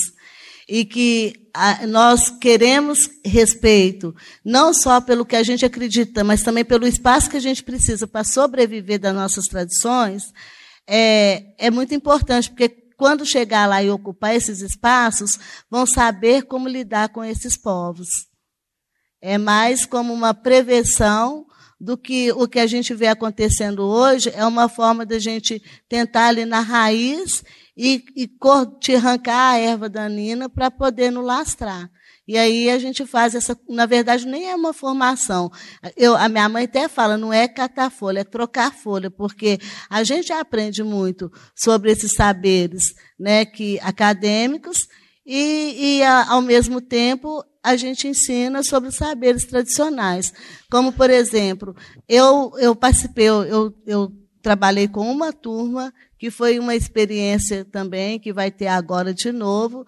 Speaker 3: e que a, nós queremos respeito, não só pelo que a gente acredita, mas também pelo espaço que a gente precisa para sobreviver das nossas tradições, é, é muito importante, porque quando chegar lá e ocupar esses espaços, vão saber como lidar com esses povos. É mais como uma prevenção do que o que a gente vê acontecendo hoje, é uma forma da gente tentar ali na raiz e, e te arrancar a erva danina para poder nos lastrar. E aí a gente faz essa, na verdade nem é uma formação. Eu, a minha mãe até fala, não é catar folha, é trocar folha, porque a gente aprende muito sobre esses saberes, né, que acadêmicos e, e ao mesmo tempo a gente ensina sobre os saberes tradicionais. Como, por exemplo, eu, eu participei, eu, eu trabalhei com uma turma, que foi uma experiência também, que vai ter agora de novo,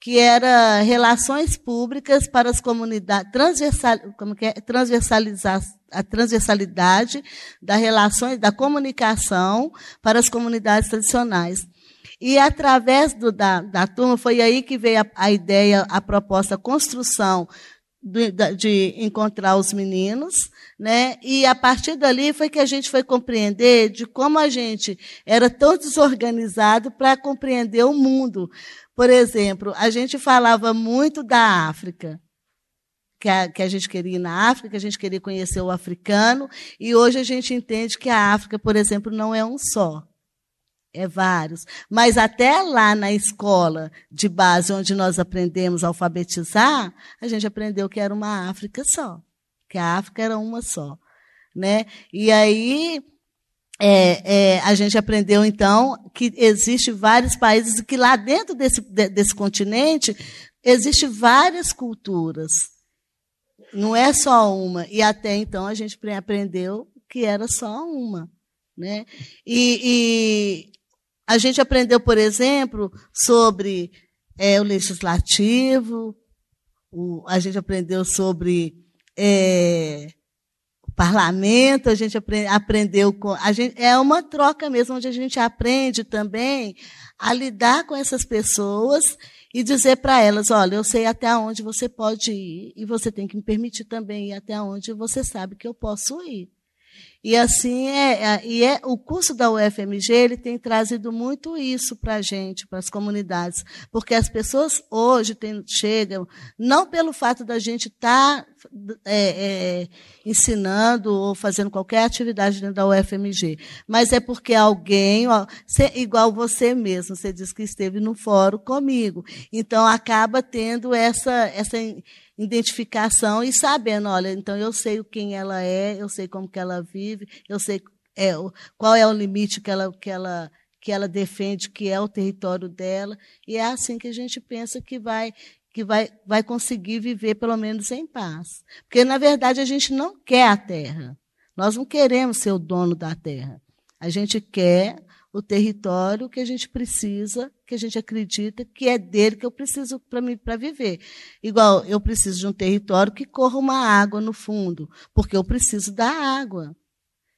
Speaker 3: que era relações públicas para as comunidades, transversal, como que é? transversalizar a transversalidade da relações, da comunicação para as comunidades tradicionais. E através do, da, da turma, foi aí que veio a, a ideia, a proposta, a construção de, de encontrar os meninos, né? E a partir dali foi que a gente foi compreender de como a gente era tão desorganizado para compreender o mundo. Por exemplo, a gente falava muito da África, que a, que a gente queria ir na África, que a gente queria conhecer o africano, e hoje a gente entende que a África, por exemplo, não é um só. É vários. Mas até lá na escola de base, onde nós aprendemos a alfabetizar, a gente aprendeu que era uma África só. Que a África era uma só. Né? E aí é, é, a gente aprendeu, então, que existe vários países, que lá dentro desse, desse continente existe várias culturas. Não é só uma. E até então a gente aprendeu que era só uma. Né? E, a gente aprendeu, por exemplo, sobre é, o legislativo, o, a gente aprendeu sobre é, o parlamento, a gente aprend, aprendeu com. A gente, é uma troca mesmo, onde a gente aprende também a lidar com essas pessoas e dizer para elas: olha, eu sei até onde você pode ir, e você tem que me permitir também ir até onde você sabe que eu posso ir. E assim é, é, e é o curso da UFMG ele tem trazido muito isso para a gente, para as comunidades, porque as pessoas hoje tem, chegam não pelo fato da gente estar tá, é, é, ensinando ou fazendo qualquer atividade dentro da UFMG, mas é porque alguém, ó, igual você mesmo, você disse que esteve no fórum comigo, então acaba tendo essa essa identificação e sabendo, olha, então eu sei quem ela é, eu sei como que ela vive, eu sei é, qual é o limite que ela, que ela que ela defende, que é o território dela, e é assim que a gente pensa que vai que vai, vai conseguir viver pelo menos em paz. Porque, na verdade, a gente não quer a terra. Nós não queremos ser o dono da terra. A gente quer o território que a gente precisa, que a gente acredita que é dele que eu preciso para mim para viver. Igual eu preciso de um território que corra uma água no fundo, porque eu preciso da água.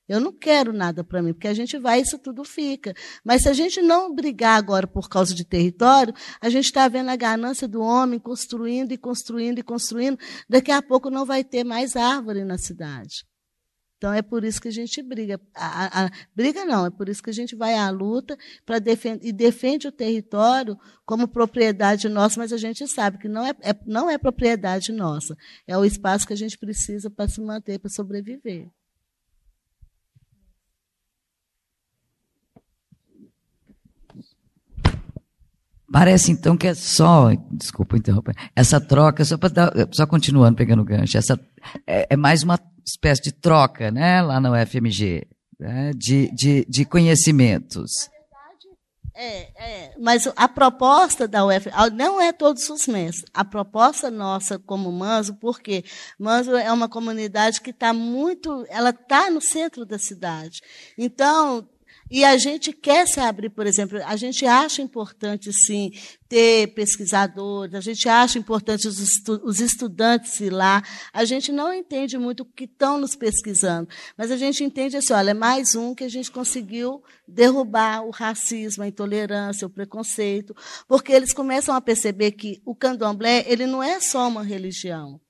Speaker 3: Eu não quero nada para mim, porque a gente vai isso tudo fica. Mas se a gente não brigar agora por causa de território, a gente está vendo a ganância do homem construindo e construindo e construindo. Daqui a pouco não vai ter mais árvore na cidade. Então é por isso que a gente briga. A, a, briga não, é por isso que a gente vai à luta para defender e defende o território como propriedade nossa, mas a gente sabe que não é, é, não é propriedade nossa. É o espaço que a gente precisa para se manter, para sobreviver.
Speaker 2: Parece então que é só, desculpa interromper, essa troca, só, dar, só continuando pegando o gancho, essa é, é, mais uma espécie de troca, né, lá na UFMG, né, de, de, de conhecimentos.
Speaker 3: É, é, mas a proposta da UF não é todos os meses. A proposta nossa como Manso, porque Manso é uma comunidade que está muito, ela está no centro da cidade. Então e a gente quer se abrir, por exemplo, a gente acha importante, sim, ter pesquisadores, a gente acha importante os, estu os estudantes ir lá. A gente não entende muito o que estão nos pesquisando, mas a gente entende assim, olha, é mais um que a gente conseguiu derrubar o racismo, a intolerância, o preconceito, porque eles começam a perceber que o candomblé, ele não é só uma religião.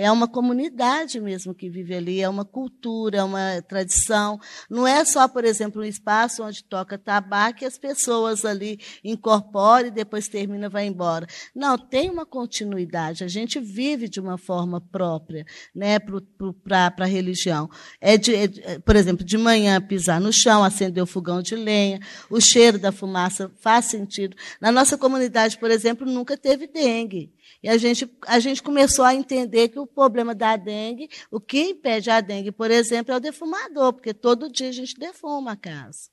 Speaker 3: É uma comunidade mesmo que vive ali, é uma cultura, é uma tradição. Não é só, por exemplo, um espaço onde toca tabaco e as pessoas ali incorporam e depois termina vai embora. Não, tem uma continuidade. A gente vive de uma forma própria né, para a religião. É, de, é, por exemplo, de manhã pisar no chão, acender o fogão de lenha, o cheiro da fumaça faz sentido. Na nossa comunidade, por exemplo, nunca teve dengue. E a gente, a gente começou a entender que o problema da dengue, o que impede a dengue, por exemplo, é o defumador, porque todo dia a gente defuma a casa.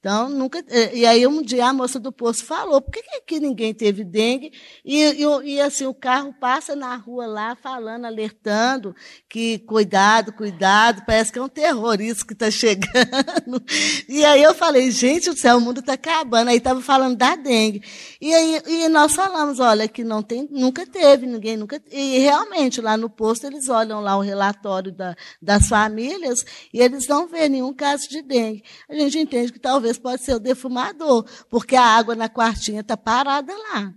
Speaker 3: Então, nunca. Eh, e aí, um dia a moça do posto falou: por que, que aqui ninguém teve dengue? E, e, e, assim, o carro passa na rua lá, falando, alertando que cuidado, cuidado, parece que é um terrorista que está chegando. E aí eu falei: gente do céu, o mundo está acabando. Aí estava falando da dengue. E aí e nós falamos: olha, que não tem, nunca teve, ninguém nunca. E realmente, lá no posto, eles olham lá o relatório da, das famílias e eles não vêem nenhum caso de dengue. A gente entende que talvez talvez pode ser o defumador, porque a água na quartinha está parada lá.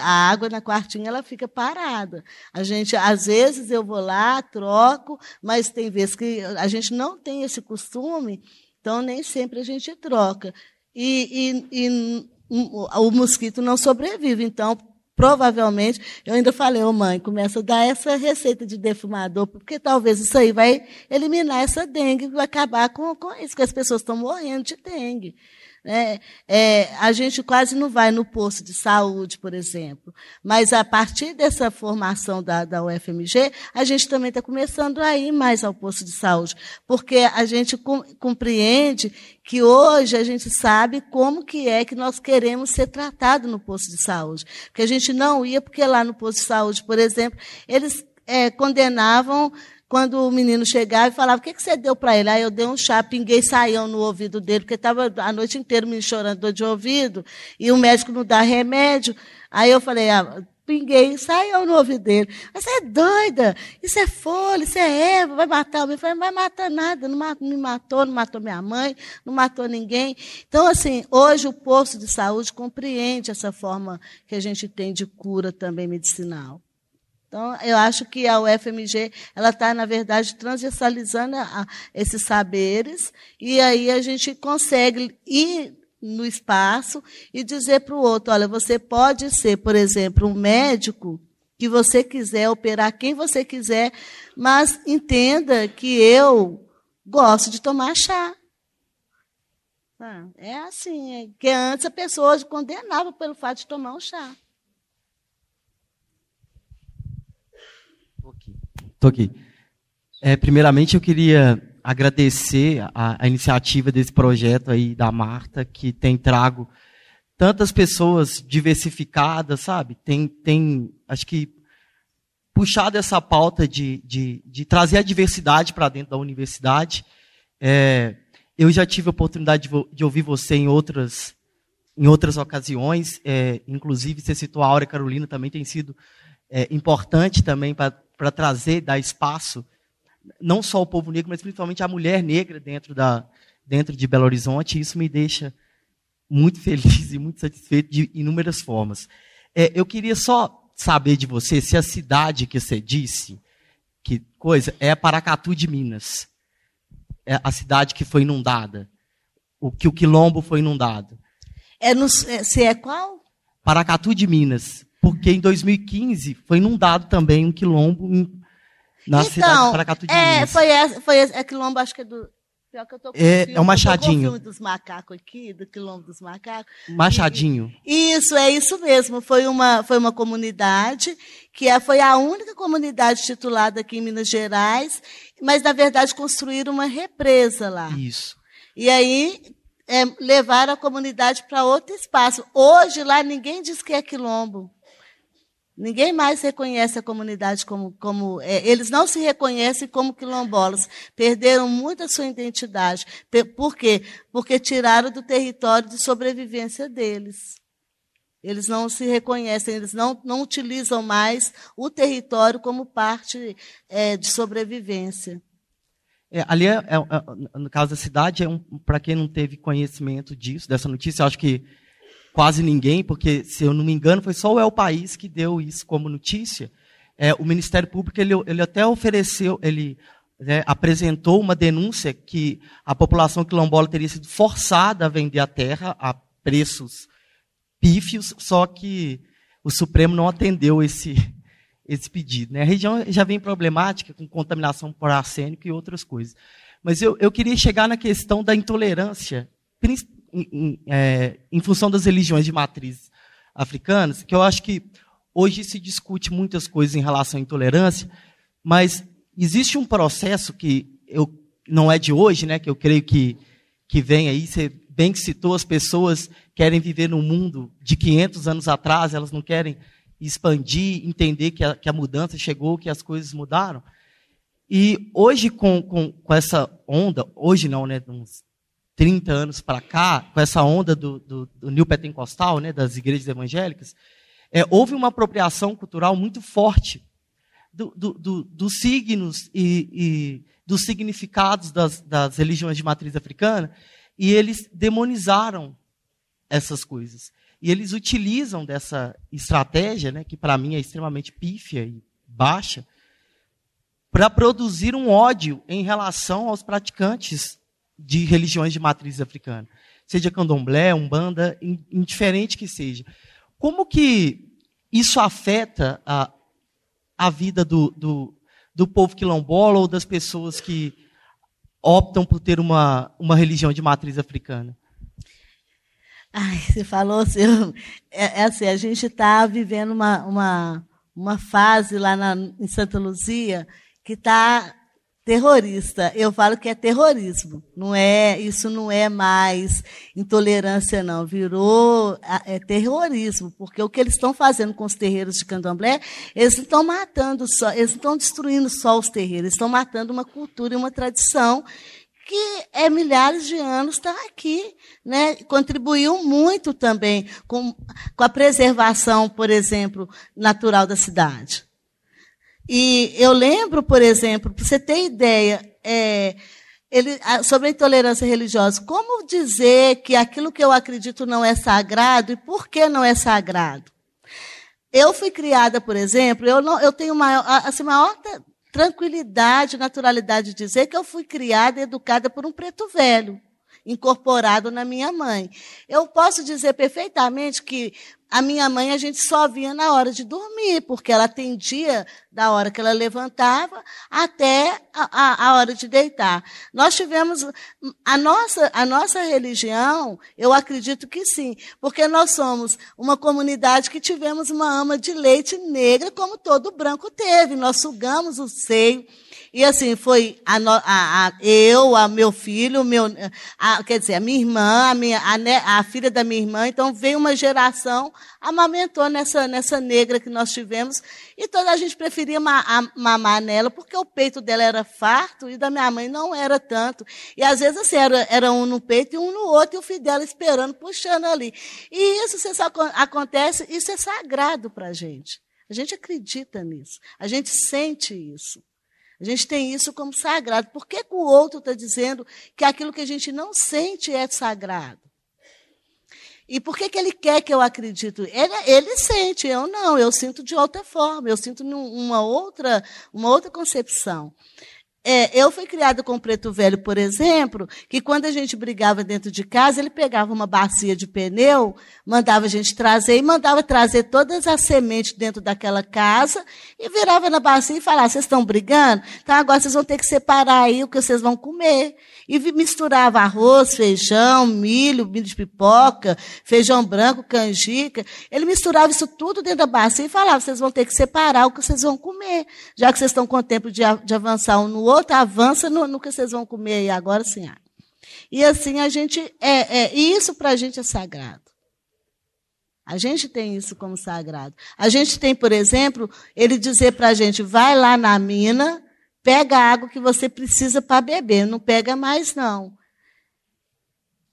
Speaker 3: A água na quartinha ela fica parada. A gente, às vezes, eu vou lá, troco, mas tem vezes que a gente não tem esse costume, então nem sempre a gente troca. E, e, e o mosquito não sobrevive. Então, provavelmente, eu ainda falei, ô oh, mãe, começa a dar essa receita de defumador, porque talvez isso aí vai eliminar essa dengue, vai acabar com, com isso, que as pessoas estão morrendo de dengue. É, é, a gente quase não vai no posto de saúde, por exemplo. Mas a partir dessa formação da, da UFMG, a gente também está começando a ir mais ao posto de saúde, porque a gente com, compreende que hoje a gente sabe como que é que nós queremos ser tratados no posto de saúde. Porque a gente não ia, porque lá no posto de saúde, por exemplo, eles é, condenavam quando o menino chegava e falava, o que, que você deu para ele? Aí eu dei um chá, pinguei saião no ouvido dele, porque estava a noite inteira me chorando de ouvido, e o médico não dá remédio. Aí eu falei, ah, pinguei saião no ouvido dele. Você é doida, isso é folha, isso é erva, vai matar alguém. Eu falei, não vai matar nada, não me matou, não matou minha mãe, não matou ninguém. Então, assim, hoje o posto de saúde compreende essa forma que a gente tem de cura também medicinal. Então, eu acho que a UFMG ela está, na verdade, transversalizando a, esses saberes, e aí a gente consegue ir no espaço e dizer para o outro: olha, você pode ser, por exemplo, um médico que você quiser, operar quem você quiser, mas entenda que eu gosto de tomar chá. Ah, é assim, é que antes a pessoa condenava pelo fato de tomar um chá.
Speaker 6: Estou aqui. É, primeiramente, eu queria agradecer a, a, iniciativa desse projeto aí da Marta, que tem trago tantas pessoas diversificadas, sabe? Tem, tem acho que, puxado essa pauta de, de, de trazer a diversidade para dentro da universidade. É, eu já tive a oportunidade de, de, ouvir você em outras, em outras ocasiões, é, inclusive você citou a Áurea Carolina, também tem sido é, importante também para trazer, dar espaço, não só ao povo negro, mas principalmente à mulher negra dentro, da, dentro de Belo Horizonte. Isso me deixa muito feliz e muito satisfeito de inúmeras formas. É, eu queria só saber de você se a cidade que você disse, que coisa, é Paracatu de Minas é a cidade que foi inundada, o que o quilombo foi inundado.
Speaker 3: É no, é, se é qual?
Speaker 6: Paracatu de Minas, porque em 2015 foi inundado também um quilombo na então, cidade de Paracatu de
Speaker 3: é,
Speaker 6: Minas.
Speaker 3: Foi, foi é quilombo, acho que é do Pior que eu tô com
Speaker 6: é, filme, é o Machadinho.
Speaker 3: Eu tô dos macacos aqui, do quilombo dos macacos.
Speaker 6: Machadinho.
Speaker 3: E, isso, é isso mesmo. Foi uma, foi uma comunidade que é, foi a única comunidade titulada aqui em Minas Gerais, mas, na verdade, construíram uma represa lá.
Speaker 6: Isso.
Speaker 3: E aí é, levaram a comunidade para outro espaço. Hoje, lá, ninguém diz que é quilombo. Ninguém mais reconhece a comunidade como. como é, eles não se reconhecem como quilombolas. Perderam muito a sua identidade. Por quê? Porque tiraram do território de sobrevivência deles. Eles não se reconhecem, eles não, não utilizam mais o território como parte é, de sobrevivência.
Speaker 6: É, ali, é, é, é no caso da cidade, é um, para quem não teve conhecimento disso, dessa notícia, acho que quase ninguém, porque, se eu não me engano, foi só o El País que deu isso como notícia. É, o Ministério Público ele, ele até ofereceu, ele né, apresentou uma denúncia que a população quilombola teria sido forçada a vender a terra a preços pífios, só que o Supremo não atendeu esse, esse pedido. Né? A região já vem problemática com contaminação por arsênico e outras coisas. Mas eu, eu queria chegar na questão da intolerância, em, é, em função das religiões de matriz africanas, que eu acho que hoje se discute muitas coisas em relação à intolerância, mas existe um processo que eu, não é de hoje, né, que eu creio que, que vem aí, você bem que citou, as pessoas querem viver num mundo de 500 anos atrás, elas não querem expandir, entender que a, que a mudança chegou, que as coisas mudaram. E hoje, com, com, com essa onda, hoje não, né, uns 30 anos para cá, com essa onda do, do, do né, das igrejas evangélicas, é, houve uma apropriação cultural muito forte do, do, dos signos e, e, dos significados das, das religiões de matriz africana, e eles demonizaram essas coisas. E eles utilizam dessa estratégia, né, que para mim é extremamente pífia e baixa, para produzir um ódio em relação aos praticantes de religiões de matriz africana, seja candomblé, umbanda, indiferente que seja. Como que isso afeta a, a vida do, do, do povo quilombola ou das pessoas que optam por ter uma, uma religião de matriz africana?
Speaker 3: Ai, você falou assim, é, é assim a gente está vivendo uma, uma, uma fase lá na, em Santa Luzia que está terrorista. Eu falo que é terrorismo. Não é, isso não é mais intolerância não, virou é terrorismo, porque o que eles estão fazendo com os terreiros de Candomblé, eles estão matando só, eles estão destruindo só os terreiros, estão matando uma cultura e uma tradição que é milhares de anos está aqui, né? Contribuiu muito também com, com a preservação, por exemplo, natural da cidade. E eu lembro, por exemplo, para você ter ideia, é, ele, sobre a intolerância religiosa, como dizer que aquilo que eu acredito não é sagrado e por que não é sagrado? Eu fui criada, por exemplo, eu, não, eu tenho maior, assim, maior tranquilidade, naturalidade de dizer que eu fui criada e educada por um preto velho incorporado na minha mãe. Eu posso dizer perfeitamente que a minha mãe a gente só via na hora de dormir, porque ela atendia da hora que ela levantava até a, a, a, hora de deitar. Nós tivemos a nossa, a nossa religião, eu acredito que sim, porque nós somos uma comunidade que tivemos uma ama de leite negra, como todo branco teve. Nós sugamos o seio e assim, foi a, a, a, eu, a meu filho, meu, quer dizer, a minha irmã, a, minha, a, filha da minha irmã. Então, veio uma geração, amamentou nessa, nessa negra que nós tivemos. E toda a gente preferia mamar nela, porque o peito dela era farto e da minha mãe não era tanto. E às vezes, assim, era, era um no peito e um no outro, e o filho dela esperando, puxando ali. E isso se acontece, isso é sagrado para a gente. A gente acredita nisso. A gente sente isso. A gente tem isso como sagrado. Por que, que o outro está dizendo que aquilo que a gente não sente é sagrado? E por que, que ele quer que eu acredite? Ele, ele sente, eu não, eu sinto de outra forma, eu sinto uma outra, uma outra concepção. É, eu fui criada com o preto velho, por exemplo, que quando a gente brigava dentro de casa, ele pegava uma bacia de pneu, mandava a gente trazer e mandava trazer todas as sementes dentro daquela casa e virava na bacia e falava: vocês estão brigando? Então agora vocês vão ter que separar aí o que vocês vão comer. E misturava arroz, feijão, milho, milho de pipoca, feijão branco, canjica. Ele misturava isso tudo dentro da bacia e falava: vocês vão ter que separar o que vocês vão comer, já que vocês estão com tempo de, de avançar um no outro avança no, no que vocês vão comer aí agora, sim. E assim a gente é, é e isso para a gente é sagrado. A gente tem isso como sagrado. A gente tem, por exemplo, ele dizer para a gente: vai lá na mina, pega a água que você precisa para beber, não pega mais não.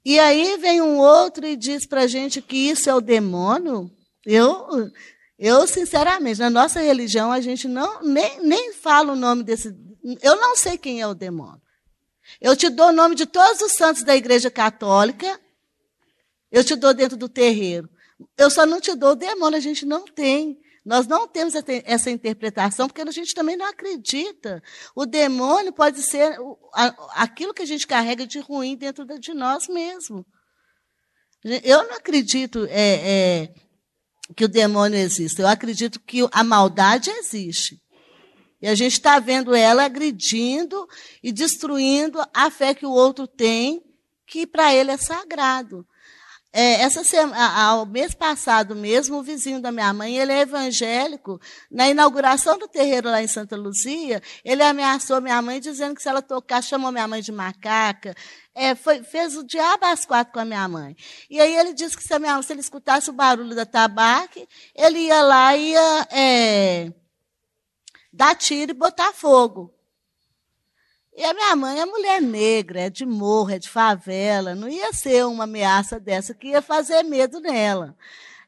Speaker 3: E aí vem um outro e diz para a gente que isso é o demônio. Eu, eu sinceramente, na nossa religião a gente não nem, nem fala o nome desse, eu não sei quem é o demônio. Eu te dou o nome de todos os santos da Igreja Católica. Eu te dou dentro do terreiro. Eu só não te dou o demônio, a gente não tem. Nós não temos essa interpretação, porque a gente também não acredita. O demônio pode ser aquilo que a gente carrega de ruim dentro de nós mesmos. Eu não acredito é, é, que o demônio existe. Eu acredito que a maldade existe. E a gente está vendo ela agredindo e destruindo a fé que o outro tem, que para ele é sagrado. É, essa semana, ao mês passado mesmo, o vizinho da minha mãe, ele é evangélico. Na inauguração do terreiro lá em Santa Luzia, ele ameaçou minha mãe dizendo que se ela tocar, chamou minha mãe de macaca. É, foi, fez o diabo às quatro com a minha mãe. E aí ele disse que se, minha, se ele escutasse o barulho da tabaque, ele ia lá e ia é, dar tiro e botar fogo. E a minha mãe é mulher negra, é de morro, é de favela, não ia ser uma ameaça dessa que ia fazer medo nela.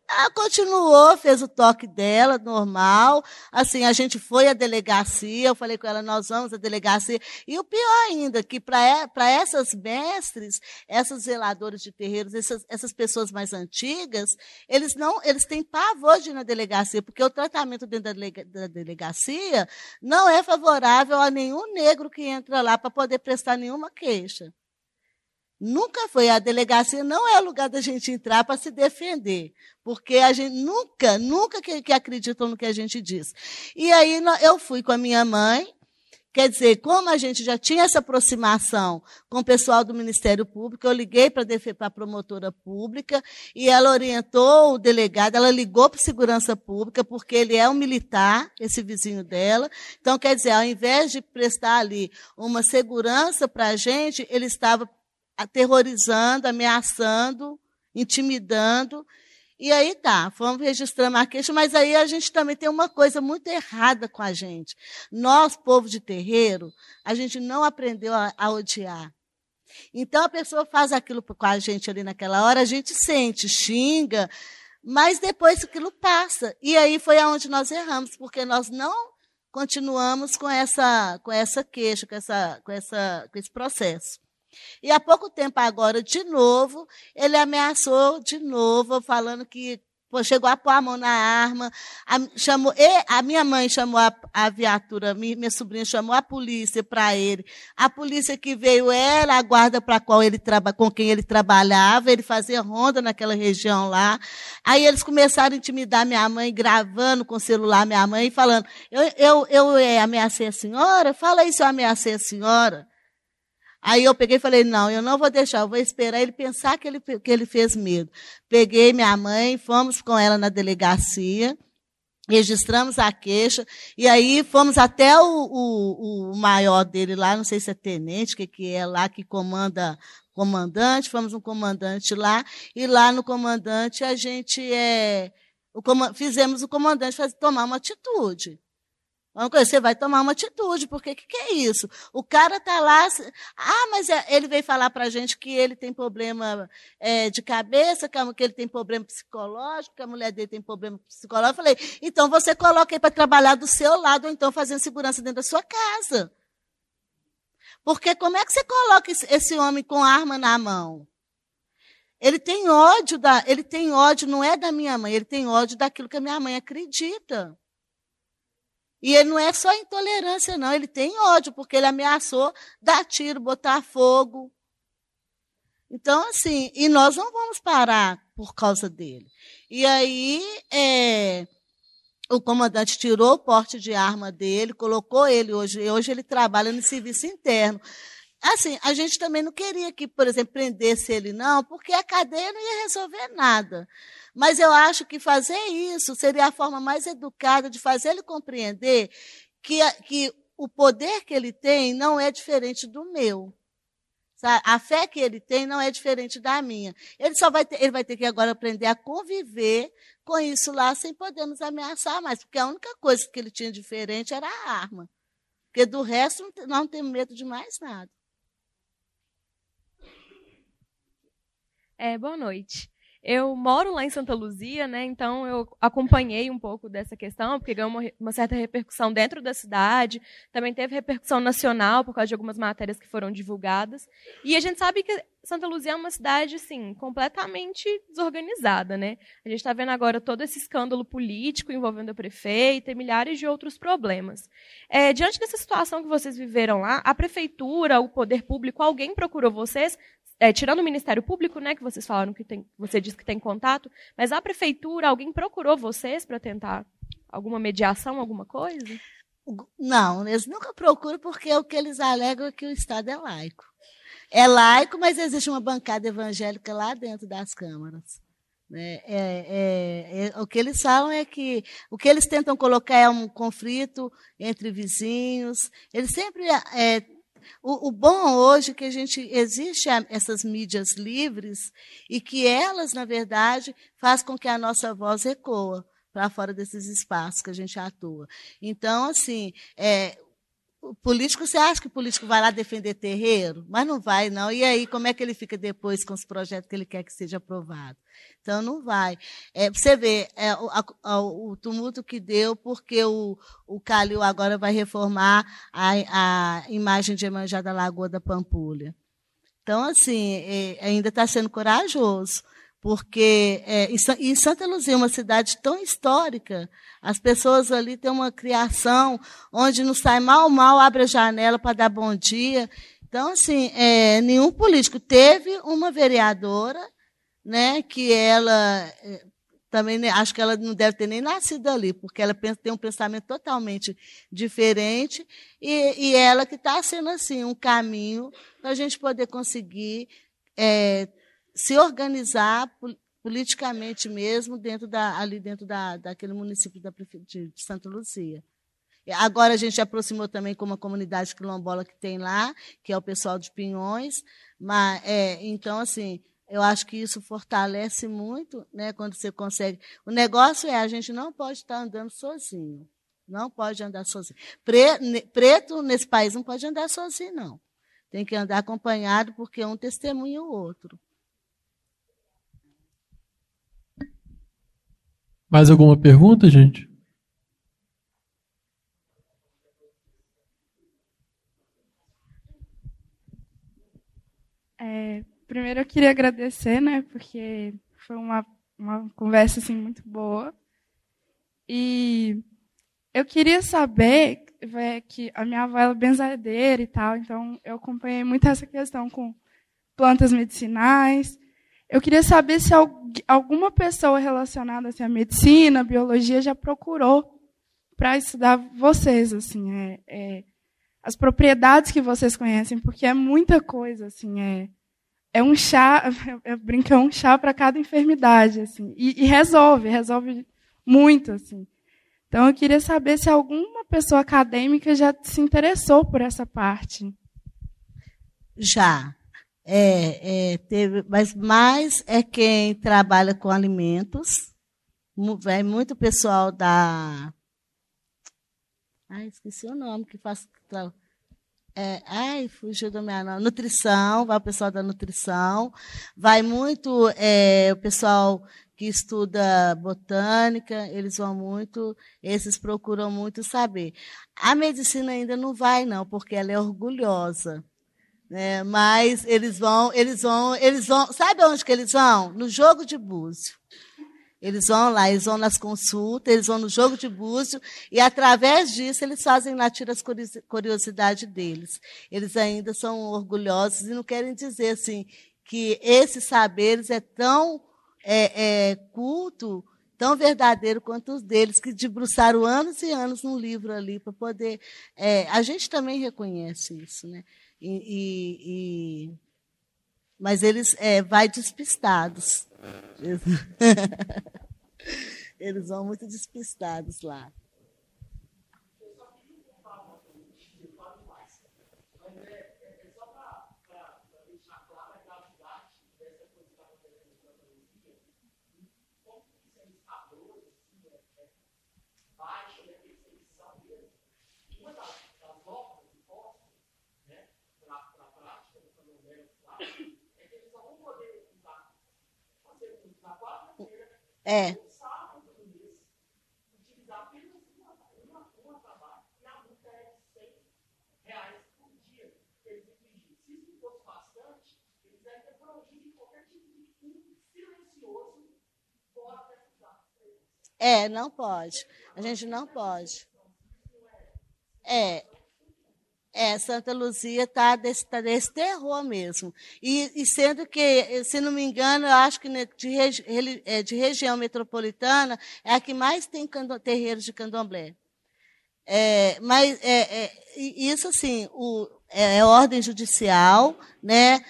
Speaker 3: Ela continuou, fez o toque dela, normal. Assim, a gente foi à delegacia, eu falei com ela, nós vamos à delegacia. E o pior ainda, que para essas mestres, essas zeladoras de terreiros, essas, essas pessoas mais antigas, eles não, eles têm pavor de ir na delegacia, porque o tratamento dentro da delegacia não é favorável a nenhum negro que entra lá para poder prestar nenhuma queixa. Nunca foi. A delegacia não é o lugar da gente entrar para se defender. Porque a gente nunca, nunca que, que no que a gente diz. E aí eu fui com a minha mãe. Quer dizer, como a gente já tinha essa aproximação com o pessoal do Ministério Público, eu liguei para a promotora pública e ela orientou o delegado, ela ligou para a segurança pública, porque ele é um militar, esse vizinho dela. Então, quer dizer, ao invés de prestar ali uma segurança para a gente, ele estava aterrorizando, ameaçando, intimidando. E aí tá, fomos registrando a queixa, mas aí a gente também tem uma coisa muito errada com a gente. Nós, povo de terreiro, a gente não aprendeu a, a odiar. Então a pessoa faz aquilo com a gente ali naquela hora, a gente sente, xinga, mas depois aquilo passa. E aí foi aonde nós erramos, porque nós não continuamos com essa, com essa queixa, com, essa, com, essa, com esse processo. E há pouco tempo agora, de novo, ele ameaçou de novo, falando que chegou a pôr a mão na arma, a, chamou, a minha mãe chamou a, a viatura, minha, minha sobrinha chamou a polícia para ele. A polícia que veio era a guarda para qual ele com quem ele trabalhava, ele fazia ronda naquela região lá. Aí eles começaram a intimidar minha mãe, gravando com o celular minha mãe, falando: eu, eu, eu é, ameacei a senhora? Fala aí se eu ameacei a senhora. Aí eu peguei e falei, não, eu não vou deixar, eu vou esperar ele pensar que ele, que ele fez medo. Peguei minha mãe, fomos com ela na delegacia, registramos a queixa, e aí fomos até o, o, o maior dele lá, não sei se é tenente, que, que é lá que comanda comandante, fomos um comandante lá, e lá no comandante a gente é, o, fizemos o comandante fazer, tomar uma atitude. Você vai tomar uma atitude, porque o que, que, é isso? O cara está lá, ah, mas é, ele veio falar para a gente que ele tem problema é, de cabeça, que ele tem problema psicológico, que a mulher dele tem problema psicológico. Eu falei, então você coloca ele para trabalhar do seu lado, ou então fazendo segurança dentro da sua casa. Porque como é que você coloca esse homem com arma na mão? Ele tem ódio da, ele tem ódio não é da minha mãe, ele tem ódio daquilo que a minha mãe acredita. E ele não é só intolerância, não, ele tem ódio, porque ele ameaçou dar tiro, botar fogo. Então, assim, e nós não vamos parar por causa dele. E aí, é, o comandante tirou o porte de arma dele, colocou ele hoje, hoje ele trabalha no serviço interno. Assim, a gente também não queria que, por exemplo, prendesse ele, não, porque a cadeia não ia resolver nada. Mas eu acho que fazer isso seria a forma mais educada de fazer ele compreender que, que o poder que ele tem não é diferente do meu. Sabe? A fé que ele tem não é diferente da minha. Ele só vai ter, ele vai ter que agora aprender a conviver com isso lá sem poder nos ameaçar mais, porque a única coisa que ele tinha diferente era a arma. Porque do resto nós não temos medo de mais nada.
Speaker 7: É, boa noite. Eu moro lá em Santa Luzia, né? Então eu acompanhei um pouco dessa questão, porque ganhou uma, uma, certa repercussão dentro da cidade, também teve repercussão nacional por causa de algumas matérias que foram divulgadas. E a gente sabe que Santa Luzia é uma cidade, assim, completamente desorganizada, né? A gente está vendo agora todo esse escândalo político envolvendo a prefeita e milhares de outros problemas. É, diante dessa situação que vocês viveram lá, a prefeitura, o poder público, alguém procurou vocês é, tirando o Ministério Público, né, que vocês falaram que tem, você disse que tem contato, mas a prefeitura, alguém procurou vocês para tentar alguma mediação, alguma coisa?
Speaker 3: Não, eles nunca procuram porque o que eles alegam é que o Estado é laico. É laico, mas existe uma bancada evangélica lá dentro das câmaras. É, é, é, é, o que eles falam é que o que eles tentam colocar é um conflito entre vizinhos. Eles sempre é, o, o, bom hoje é que a gente existe essas mídias livres e que elas, na verdade, faz com que a nossa voz ecoa para fora desses espaços que a gente atua. Então, assim, é, o político, você acha que o político vai lá defender terreiro? Mas não vai, não. E aí, como é que ele fica depois com os projetos que ele quer que seja aprovado? Então, não vai. É, você vê é, o, a, o, tumulto que deu, porque o, o Calil agora vai reformar a, a imagem de Emanjá da Lagoa da Pampulha. Então, assim, é, ainda está sendo corajoso porque é, em Santa Luzia, uma cidade tão histórica, as pessoas ali têm uma criação onde não sai mal, mal abre a janela para dar bom dia. Então, assim, é, nenhum político teve uma vereadora, né, que ela é, também acho que ela não deve ter nem nascido ali, porque ela tem um pensamento totalmente diferente, e, e ela que está sendo assim um caminho para a gente poder conseguir é, se organizar politicamente mesmo dentro da, ali dentro da, daquele município da de Santa Lucia. Agora a gente aproximou também com uma comunidade quilombola que tem lá, que é o pessoal de Pinhões. Mas, é, então, assim, eu acho que isso fortalece muito né, quando você consegue. O negócio é a gente não pode estar andando sozinho. Não pode andar sozinho. Preto nesse país não pode andar sozinho, não. Tem que andar acompanhado, porque um testemunha o outro.
Speaker 8: Mais alguma pergunta, gente?
Speaker 9: É, primeiro eu queria agradecer, né, porque foi uma uma conversa assim muito boa. E eu queria saber é, que a minha avó é benzadeira e tal, então eu acompanhei muito essa questão com plantas medicinais. Eu queria saber se alguma pessoa relacionada assim, à medicina, à biologia, já procurou para estudar vocês, assim, é, é, as propriedades que vocês conhecem, porque é muita coisa, assim, é, é um chá, eu brinco, é um chá para cada enfermidade, assim, e, e, resolve, resolve muito, assim. Então eu queria saber se alguma pessoa acadêmica já se interessou por essa parte.
Speaker 3: Já, é, é, teve, mas mais é quem trabalha com alimentos, vai muito pessoal da Ai, esqueci o nome que faz. É, ai, fugiu do meu nome. Nutrição, vai o pessoal da nutrição. Vai muito é, o pessoal que estuda botânica, eles vão muito, esses procuram muito saber. A medicina ainda não vai, não, porque ela é orgulhosa. Né? Mas eles vão, eles vão, eles vão. Sabe onde que eles vão? No jogo de búzio. Eles vão lá, eles vão nas consultas, eles vão no jogo de búzio, e através disso eles fazem latir as curiosidades deles. Eles ainda são orgulhosos e não querem dizer assim que esses saberes é tão é, é, culto, tão verdadeiro quanto os deles, que debruçaram anos e anos num livro ali para poder. É, a gente também reconhece isso, né? E, e, e mas eles é, vai despistados. Eles vão muito despistados lá. É. É, não pode. A gente não pode. É, é, Santa Luzia está desse, tá desse terror mesmo. E, e, sendo que, se não me engano, eu acho que de, regi, é, de região metropolitana é a que mais tem terreiros de candomblé. É, mas é, é, isso, assim, o, é, é, ordem judicial, né?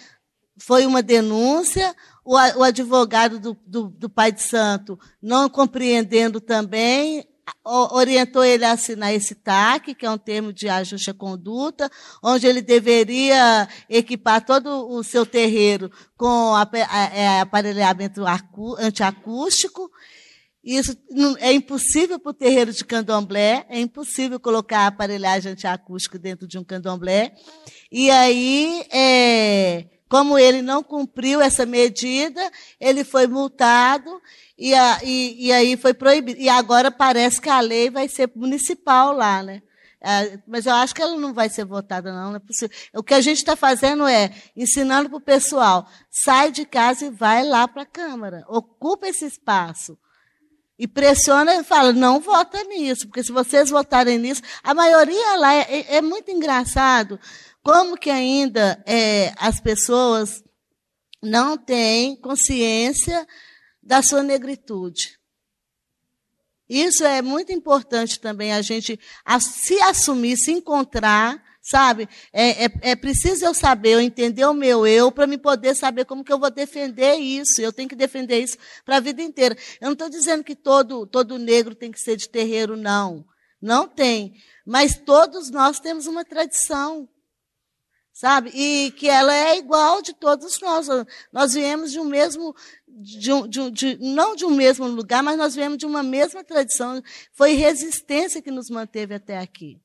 Speaker 3: foi uma denúncia, o, o advogado do, do, do pai de santo não compreendendo também, orientou ele a assinar esse TAC, que é um termo de ajuste à conduta, onde ele deveria equipar todo o seu terreiro com é, aparelhamento antiacústico. Isso é impossível para o terreiro de candomblé, é impossível colocar aparelhagem antiacústica dentro de um candomblé. E aí, é, como ele não cumpriu essa medida, ele foi multado e, a, e, e, aí foi proibido. E agora parece que a lei vai ser municipal lá, né? É, mas eu acho que ela não vai ser votada, não, não é possível. O que a gente está fazendo é ensinando para o pessoal: sai de casa e vai lá para a Câmara, ocupa esse espaço. E pressiona e fala, não vota nisso, porque se vocês votarem nisso, a maioria lá é, é, é muito engraçado como que ainda é, as pessoas não têm consciência da sua negritude. Isso é muito importante também a gente se assumir, se encontrar, sabe? É, é, é, preciso eu saber, eu entender o meu eu, para me poder saber como que eu vou defender isso. Eu tenho que defender isso para a vida inteira. Eu não estou dizendo que todo, todo negro tem que ser de terreiro, não. Não tem. Mas todos nós temos uma tradição sabe? E que ela é igual de todos nós. Nós viemos de um mesmo, de um, de, de, não de um mesmo lugar, mas nós viemos de uma mesma tradição. Foi resistência que nos manteve até aqui.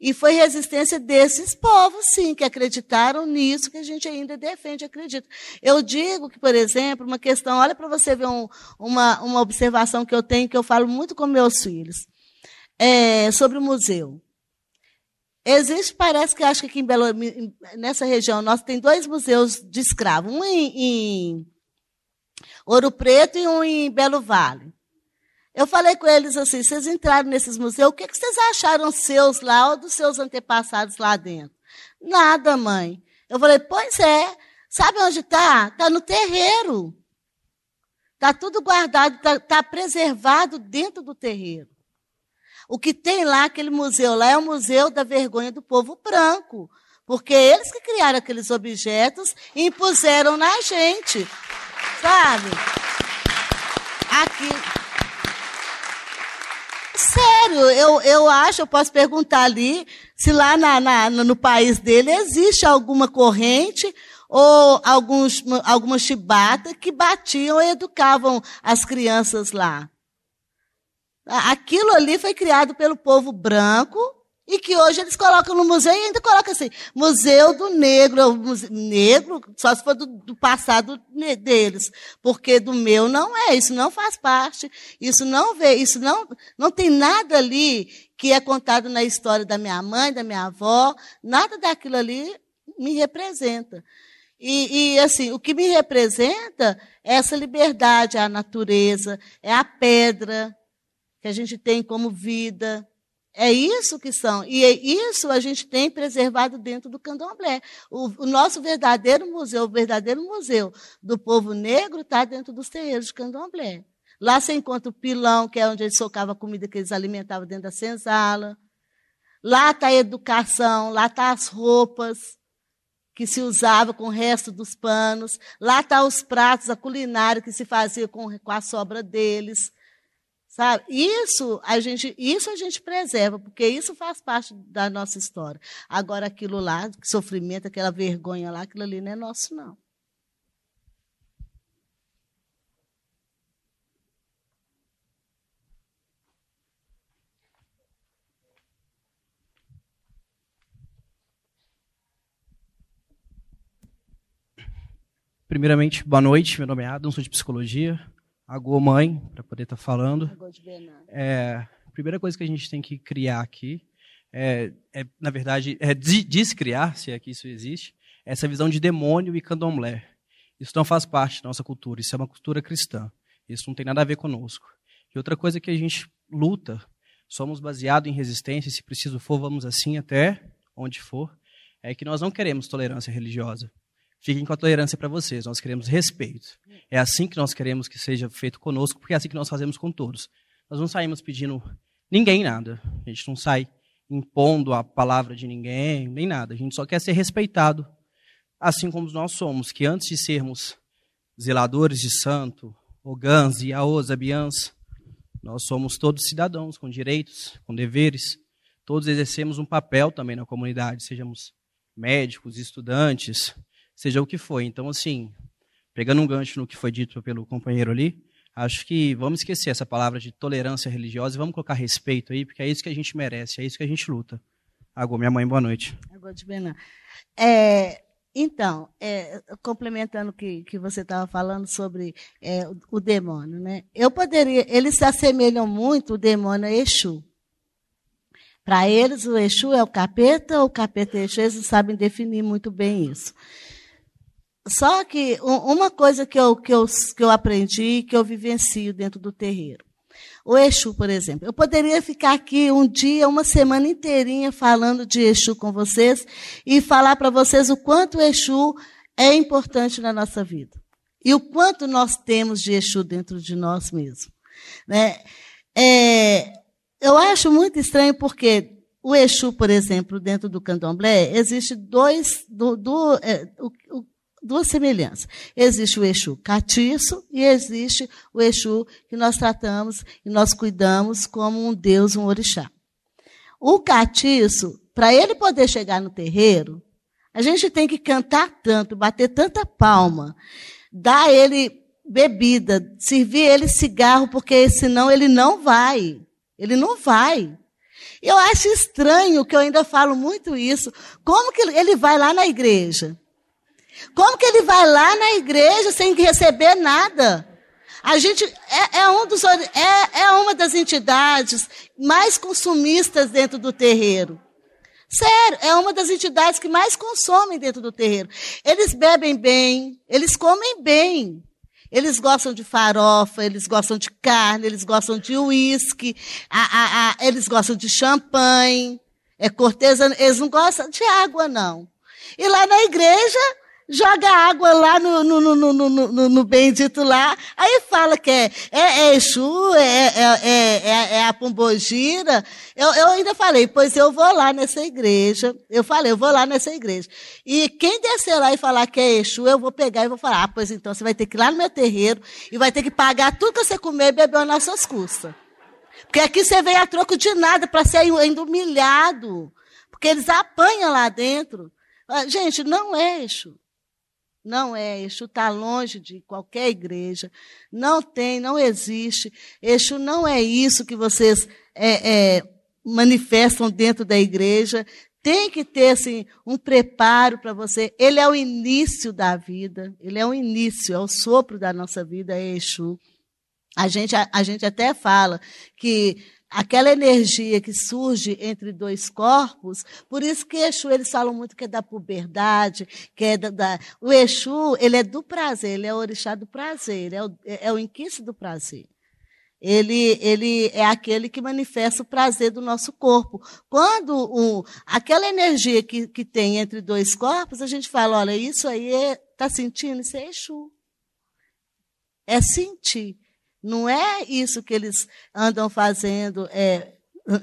Speaker 3: E foi resistência desses povos, sim, que acreditaram nisso que a gente ainda defende, acredita. Eu digo que, por exemplo, uma questão, olha para você ver um, uma, uma observação que eu tenho, que eu falo muito com meus filhos, é, sobre o museu. Existe, parece que acho que aqui em Belo, nessa região nós tem dois museus de escravos. Um em, em, Ouro Preto e um em Belo Vale. Eu falei com eles assim: vocês entraram nesses museus, o que, que vocês acharam seus lá ou dos seus antepassados lá dentro? Nada, mãe. Eu falei: pois é. Sabe onde está? Está no terreiro. Está tudo guardado, está tá preservado dentro do terreiro. O que tem lá, aquele museu lá, é o Museu da Vergonha do Povo Branco. Porque eles que criaram aqueles objetos e impuseram na gente. Sabe? Aqui. Sério, eu, eu acho, eu posso perguntar ali se lá na, na, no país dele existe alguma corrente ou alguns, alguma chibata que batiam e educavam as crianças lá. Aquilo ali foi criado pelo povo branco e que hoje eles colocam no museu e ainda colocam assim, Museu do Negro, negro, só se for do, do, passado deles, porque do meu não é, isso não faz parte, isso não vê, isso não, não tem nada ali que é contado na história da minha mãe, da minha avó, nada daquilo ali me representa. E, e, assim, o que me representa é essa liberdade, é a natureza, é a pedra que a gente tem como vida. É isso que são. E é isso a gente tem preservado dentro do candomblé. O, o nosso verdadeiro museu, o verdadeiro museu do povo negro está dentro dos terreiros de candomblé. Lá você encontra o pilão, que é onde eles socavam a comida que eles alimentavam dentro da senzala. Lá está a educação, lá está as roupas que se usava com o resto dos panos. Lá está os pratos, a culinária que se fazia com, com a sobra deles. Sabe? Isso a gente, isso a gente preserva, porque isso faz parte da nossa história. Agora aquilo lá, sofrimento, aquela vergonha lá, aquilo ali não é nosso não.
Speaker 10: Primeiramente, boa noite. Meu nome é Adam, sou de psicologia. Agô mãe, para poder estar tá falando. É, a primeira coisa que a gente tem que criar aqui é, é na verdade, é descriar, se é que isso existe, essa visão de demônio e candomblé. Isso não faz parte da nossa cultura, isso é uma cultura cristã. Isso não tem nada a ver conosco. E outra coisa que a gente luta, somos baseados em resistência, e se preciso for, vamos assim até onde for, é que nós não queremos tolerância religiosa. Fiquem com a tolerância para vocês. Nós queremos respeito. É assim que nós queremos que seja feito conosco, porque é assim que nós fazemos com todos. Nós não saímos pedindo ninguém nada. A gente não sai impondo a palavra de ninguém, nem nada. A gente só quer ser respeitado, assim como nós somos, que antes de sermos zeladores de santo, ogãs, iaôs, abiãs, nós somos todos cidadãos com direitos, com deveres. Todos exercemos um papel também na comunidade, sejamos médicos, estudantes, seja o que for. Então, assim, pegando um gancho no que foi dito pelo companheiro ali, acho que vamos esquecer essa palavra de tolerância religiosa e vamos colocar respeito aí, porque é isso que a gente merece, é isso que a gente luta. Agora, minha mãe, boa noite.
Speaker 3: Agora de É, então, é, complementando o que, que você estava falando sobre é, o, o, demônio, né? Eu poderia, eles se assemelham muito, o demônio a Exu. Para eles, o Exu é o capeta, o capeta é Exu, eles sabem definir muito bem isso. Só que uma coisa que eu, que, eu, que eu aprendi, que eu vivencio dentro do terreiro. O Exu, por exemplo. Eu poderia ficar aqui um dia, uma semana inteirinha falando de Exu com vocês e falar para vocês o quanto o Exu é importante na nossa vida. E o quanto nós temos de Exu dentro de nós mesmos. Né? É, eu acho muito estranho porque o Exu, por exemplo, dentro do candomblé, existe dois. Do, do, é, o, o duas semelhanças. Existe o Exu catiço e existe o Exu que nós tratamos e nós cuidamos como um Deus, um orixá. O catiço, para ele poder chegar no terreiro, a gente tem que cantar tanto, bater tanta palma, dar ele bebida, servir ele cigarro, porque senão ele não vai. Ele não vai. Eu acho estranho que eu ainda falo muito isso. Como que ele vai lá na igreja? Como que ele vai lá na igreja sem receber nada? A gente é, é, um dos, é, é uma das entidades mais consumistas dentro do terreiro. Sério, é uma das entidades que mais consomem dentro do terreiro. Eles bebem bem, eles comem bem. Eles gostam de farofa, eles gostam de carne, eles gostam de uísque, eles gostam de champanhe, é cortesano, eles não gostam de água, não. E lá na igreja, joga água lá no, no, no, no, no, no bendito lá, aí fala que é, é, é Exu, é, é, é, é, a Pombogira. Eu, eu ainda falei, pois eu vou lá nessa igreja. Eu falei, eu vou lá nessa igreja. E quem descer lá e falar que é Exu, eu vou pegar e vou falar, ah, pois então você vai ter que ir lá no meu terreiro e vai ter que pagar tudo que você comer e bebeu nas suas custas. Porque aqui você veio a troco de nada para ser ainda humilhado. Porque eles apanham lá dentro. Gente, não é Exu. Não é, Exu está longe de qualquer igreja. Não tem, não existe. Exu não é isso que vocês é, é, manifestam dentro da igreja. Tem que ter assim, um preparo para você. Ele é o início da vida. Ele é o início, é o sopro da nossa vida, é Exu. A gente, a, a gente até fala que aquela energia que surge entre dois corpos, por isso que Exu, eles falam muito que é da puberdade, que é da, da o Exu, ele é do prazer, ele é o orixá do prazer, é o, é o inquice do prazer. Ele, ele é aquele que manifesta o prazer do nosso corpo. Quando o, aquela energia que, que tem entre dois corpos, a gente fala, olha, isso aí está é, tá sentindo? Isso é Exu. É sentir. Não é isso que eles andam fazendo, é,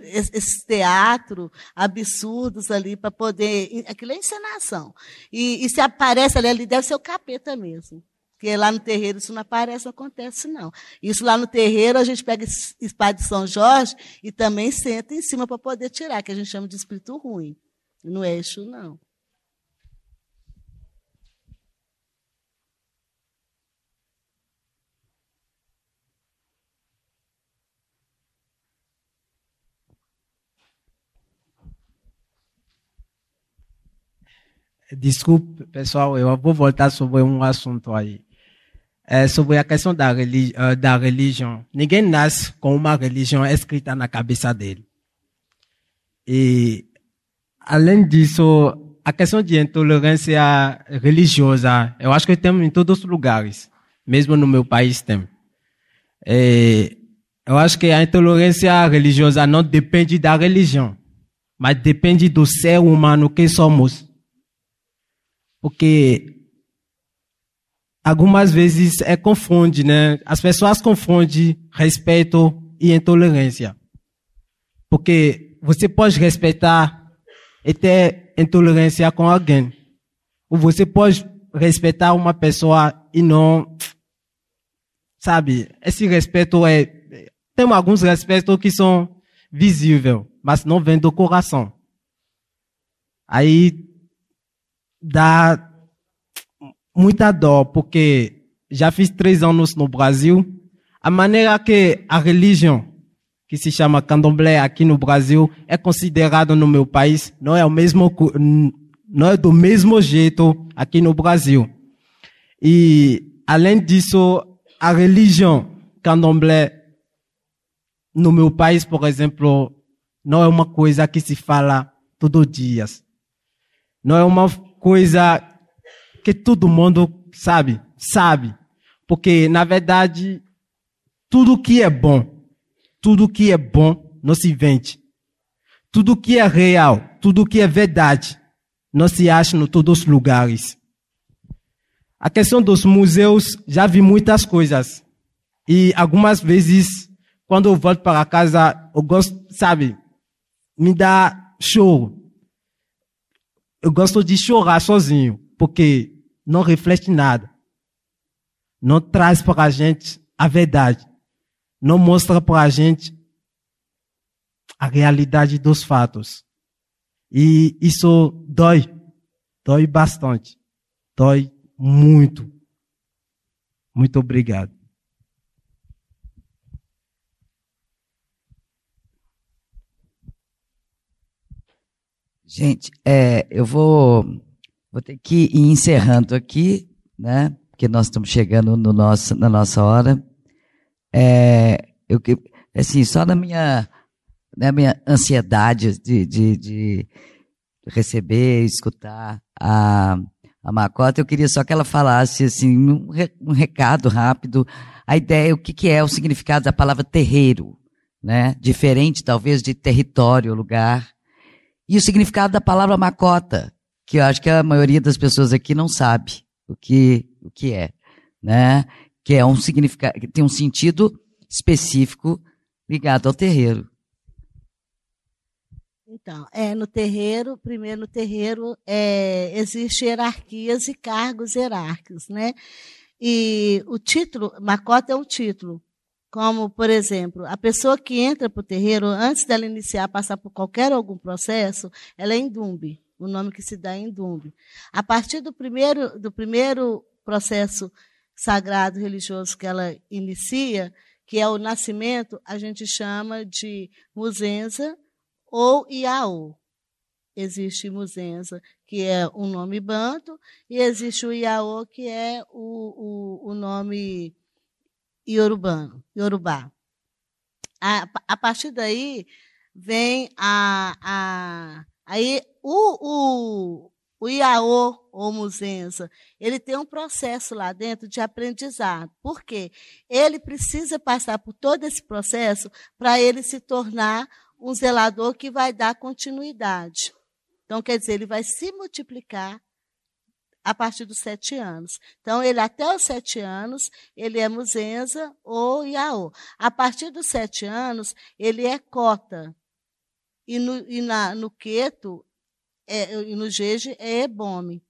Speaker 3: esse teatro absurdos ali para poder. Aquilo é encenação. E, e, se aparece ali, ali deve ser o capeta mesmo. Porque lá no terreiro isso não aparece, não acontece, não. Isso lá no terreiro a gente pega espada de São Jorge e também senta em cima para poder tirar, que a gente chama de espírito ruim. No eixo, não.
Speaker 4: Desculpe, pessoal, eu vou voltar sobre um assunto aí. É sobre a questão da, religi eh, da religião. Ninguém nasce com uma religião escrita na cabeça dele. E, além disso, a questão de intolerância religiosa, eu acho que temos em todos os lugares. Mesmo no meu país tem. E, eu acho que a intolerância religiosa não depende da religião, mas depende do ser humano que somos. Porque algumas vezes é confunde, né? As pessoas confundem respeito e intolerância. Porque você pode respeitar e ter intolerância com alguém. Ou você pode respeitar uma pessoa e não. Sabe? Esse respeito é. Tem alguns respeitos que são visíveis, mas não vêm do coração. Aí dá muita dor, porque já fiz três anos no Brasil. A maneira que a religião, que se chama candomblé aqui no Brasil, é considerada no meu país, não é o mesmo, não é do mesmo jeito aqui no Brasil. E, além disso, a religião candomblé no meu país, por exemplo, não é uma coisa que se fala todos os dias. Não é uma coisa que todo mundo sabe, sabe. Porque, na verdade, tudo que é bom, tudo que é bom não se vende. Tudo que é real, tudo que é verdade, não se acha em todos os lugares. A questão dos museus, já vi muitas coisas. E algumas vezes, quando eu volto para casa, eu gosto, sabe, me dá choro eu gosto de chorar sozinho, porque não reflete nada. Não traz para a gente a verdade. Não mostra para a gente a realidade dos fatos. E isso dói. Dói bastante. Dói muito. Muito obrigado.
Speaker 2: Gente, é, eu vou, vou ter que ir encerrando aqui, né? Porque nós estamos chegando no nosso, na nossa hora. É, eu, assim, só na minha, na minha ansiedade de, de, de receber, escutar a, a Macota, eu queria só que ela falasse assim, um, um recado rápido, a ideia, o que, que, é o significado da palavra terreiro, né? Diferente, talvez, de território, lugar. E o significado da palavra macota, que eu acho que a maioria das pessoas aqui não sabe o que, o que é, né? Que é um significado, tem um sentido específico ligado ao terreiro.
Speaker 3: Então, é, no terreiro, primeiro no terreiro, é, existe hierarquias e cargos hierárquicos, né? E o título, macota é um título, como, por exemplo, a pessoa que entra para o terreiro, antes dela iniciar, passar por qualquer algum processo, ela é indumbe, o nome que se dá é indumbe. A partir do primeiro, do primeiro processo sagrado religioso que ela inicia, que é o nascimento, a gente chama de muzenza, ou Iaô. Existe Muzenza, que é um nome banto, e existe o Iaô, que é o, o, o nome iorubano, iorubá. A, a partir daí vem a, a aí o, o, o Iaô ou Muzenza, ele tem um processo lá dentro de aprendizado. Por quê? Ele precisa passar por todo esse processo para ele se tornar um zelador que vai dar continuidade. Então, quer dizer, ele vai se multiplicar a partir dos sete anos. Então, ele até os sete anos, ele é muzenza ou iaô. A partir dos sete anos, ele é cota. E no, e na, no queto, é, e no jeje, é ebome,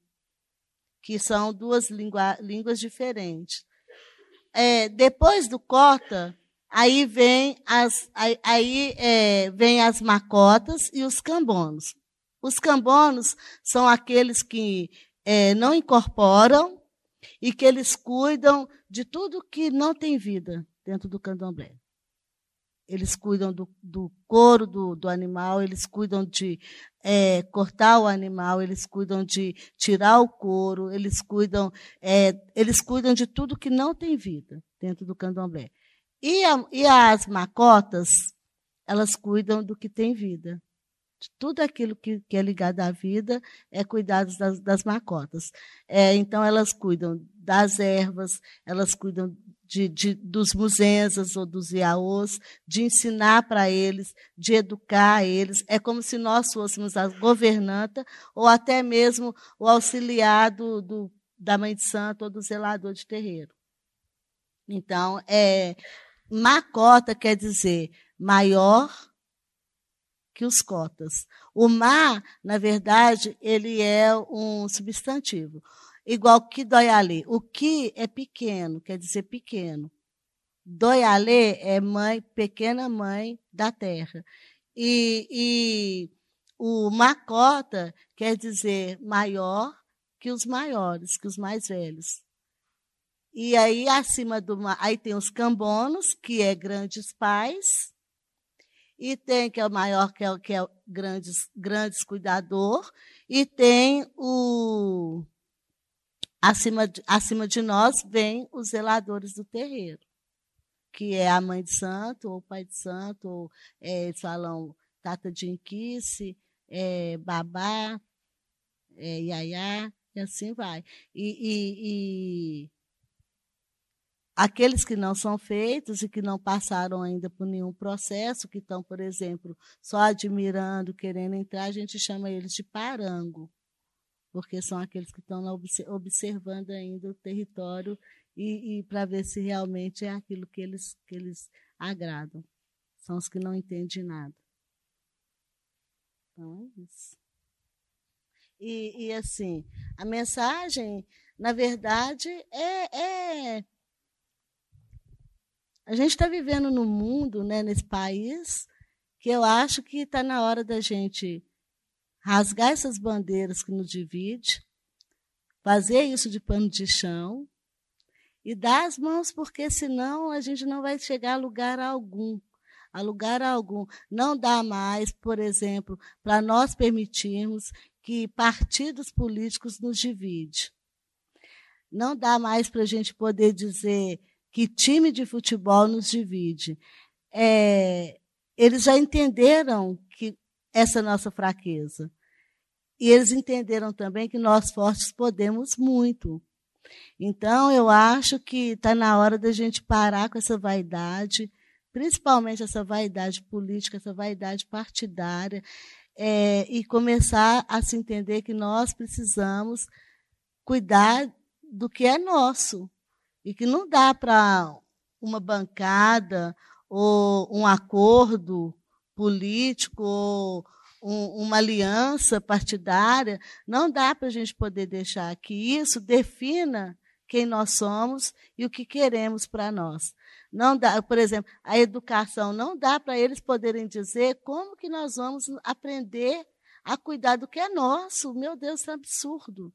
Speaker 3: que são duas língua, línguas diferentes. É, depois do cota, Aí vem as, aí, aí é, vem as macotas e os cambonos. Os cambonos são aqueles que é, não incorporam e que eles cuidam de tudo que não tem vida dentro do candomblé. Eles cuidam do, do couro do, do, animal, eles cuidam de é, cortar o animal, eles cuidam de tirar o couro, eles cuidam, é, eles cuidam de tudo que não tem vida dentro do candomblé. E, a, e as macotas, elas cuidam do que tem vida. Tudo aquilo que, que é ligado à vida é cuidado das, das macotas. É, então, elas cuidam das ervas, elas cuidam de, de, dos musenzas ou dos iaôs, de ensinar para eles, de educar eles. É como se nós fôssemos a governanta ou até mesmo o auxiliado do, da mãe de santo ou do zelador de terreiro. Então, é, Macota quer dizer maior que os cotas. O mar, na verdade, ele é um substantivo. Igual que doialê. O que é pequeno, quer dizer pequeno. Doialê é mãe, pequena mãe da terra. E, e o macota quer dizer maior que os maiores, que os mais velhos. E aí, acima do. Aí tem os cambonos, que é grandes pais. E tem, que é o maior, que é, que é grandes, grandes cuidador. E tem o. Acima de, acima de nós vem os zeladores do terreiro, que é a mãe de santo, ou o pai de santo, ou é, eles falam tata de inquice, é, babá, é, iaiá, e assim vai. E, e, e Aqueles que não são feitos e que não passaram ainda por nenhum processo, que estão, por exemplo, só admirando, querendo entrar, a gente chama eles de parango, porque são aqueles que estão observando ainda o território e, e para ver se realmente é aquilo que eles, que eles agradam. São os que não entendem nada. Então é isso. E, e assim, a mensagem, na verdade, é, é a gente está vivendo num mundo, né, nesse país, que eu acho que está na hora da gente rasgar essas bandeiras que nos dividem, fazer isso de pano de chão e dar as mãos, porque senão a gente não vai chegar a lugar algum. A lugar algum. Não dá mais, por exemplo, para nós permitirmos que partidos políticos nos dividem. Não dá mais para a gente poder dizer que time de futebol nos divide. É, eles já entenderam que essa é nossa fraqueza. e eles entenderam também que nós fortes podemos muito. Então, eu acho que está na hora da gente parar com essa vaidade, principalmente essa vaidade política, essa vaidade partidária, é, e começar a se entender que nós precisamos cuidar do que é nosso e que não dá para uma bancada ou um acordo político ou um, uma aliança partidária, não dá para a gente poder deixar que isso defina quem nós somos e o que queremos para nós. Não dá, por exemplo, a educação não dá para eles poderem dizer como que nós vamos aprender a cuidar do que é nosso. Meu Deus, isso é absurdo.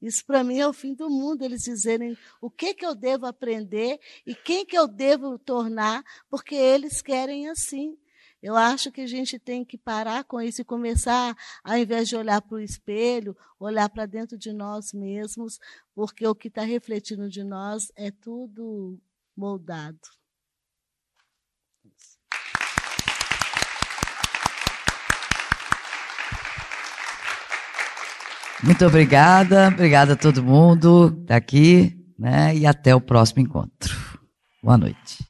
Speaker 3: Isso para mim é o fim do mundo, eles dizerem o que, que eu devo aprender e quem que eu devo tornar, porque eles querem assim. Eu acho que a gente tem que parar com isso e começar, ao invés de olhar para o espelho, olhar para dentro de nós mesmos, porque o que está refletindo de nós é tudo moldado.
Speaker 2: Muito obrigada, obrigada a todo mundo daqui, né? E até o próximo encontro. Boa noite.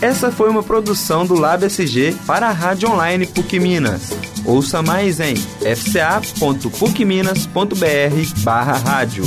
Speaker 11: Essa foi uma produção do Lab SG para a Rádio Online PUC Minas. Ouça mais em fca.pucminas.br barra rádio.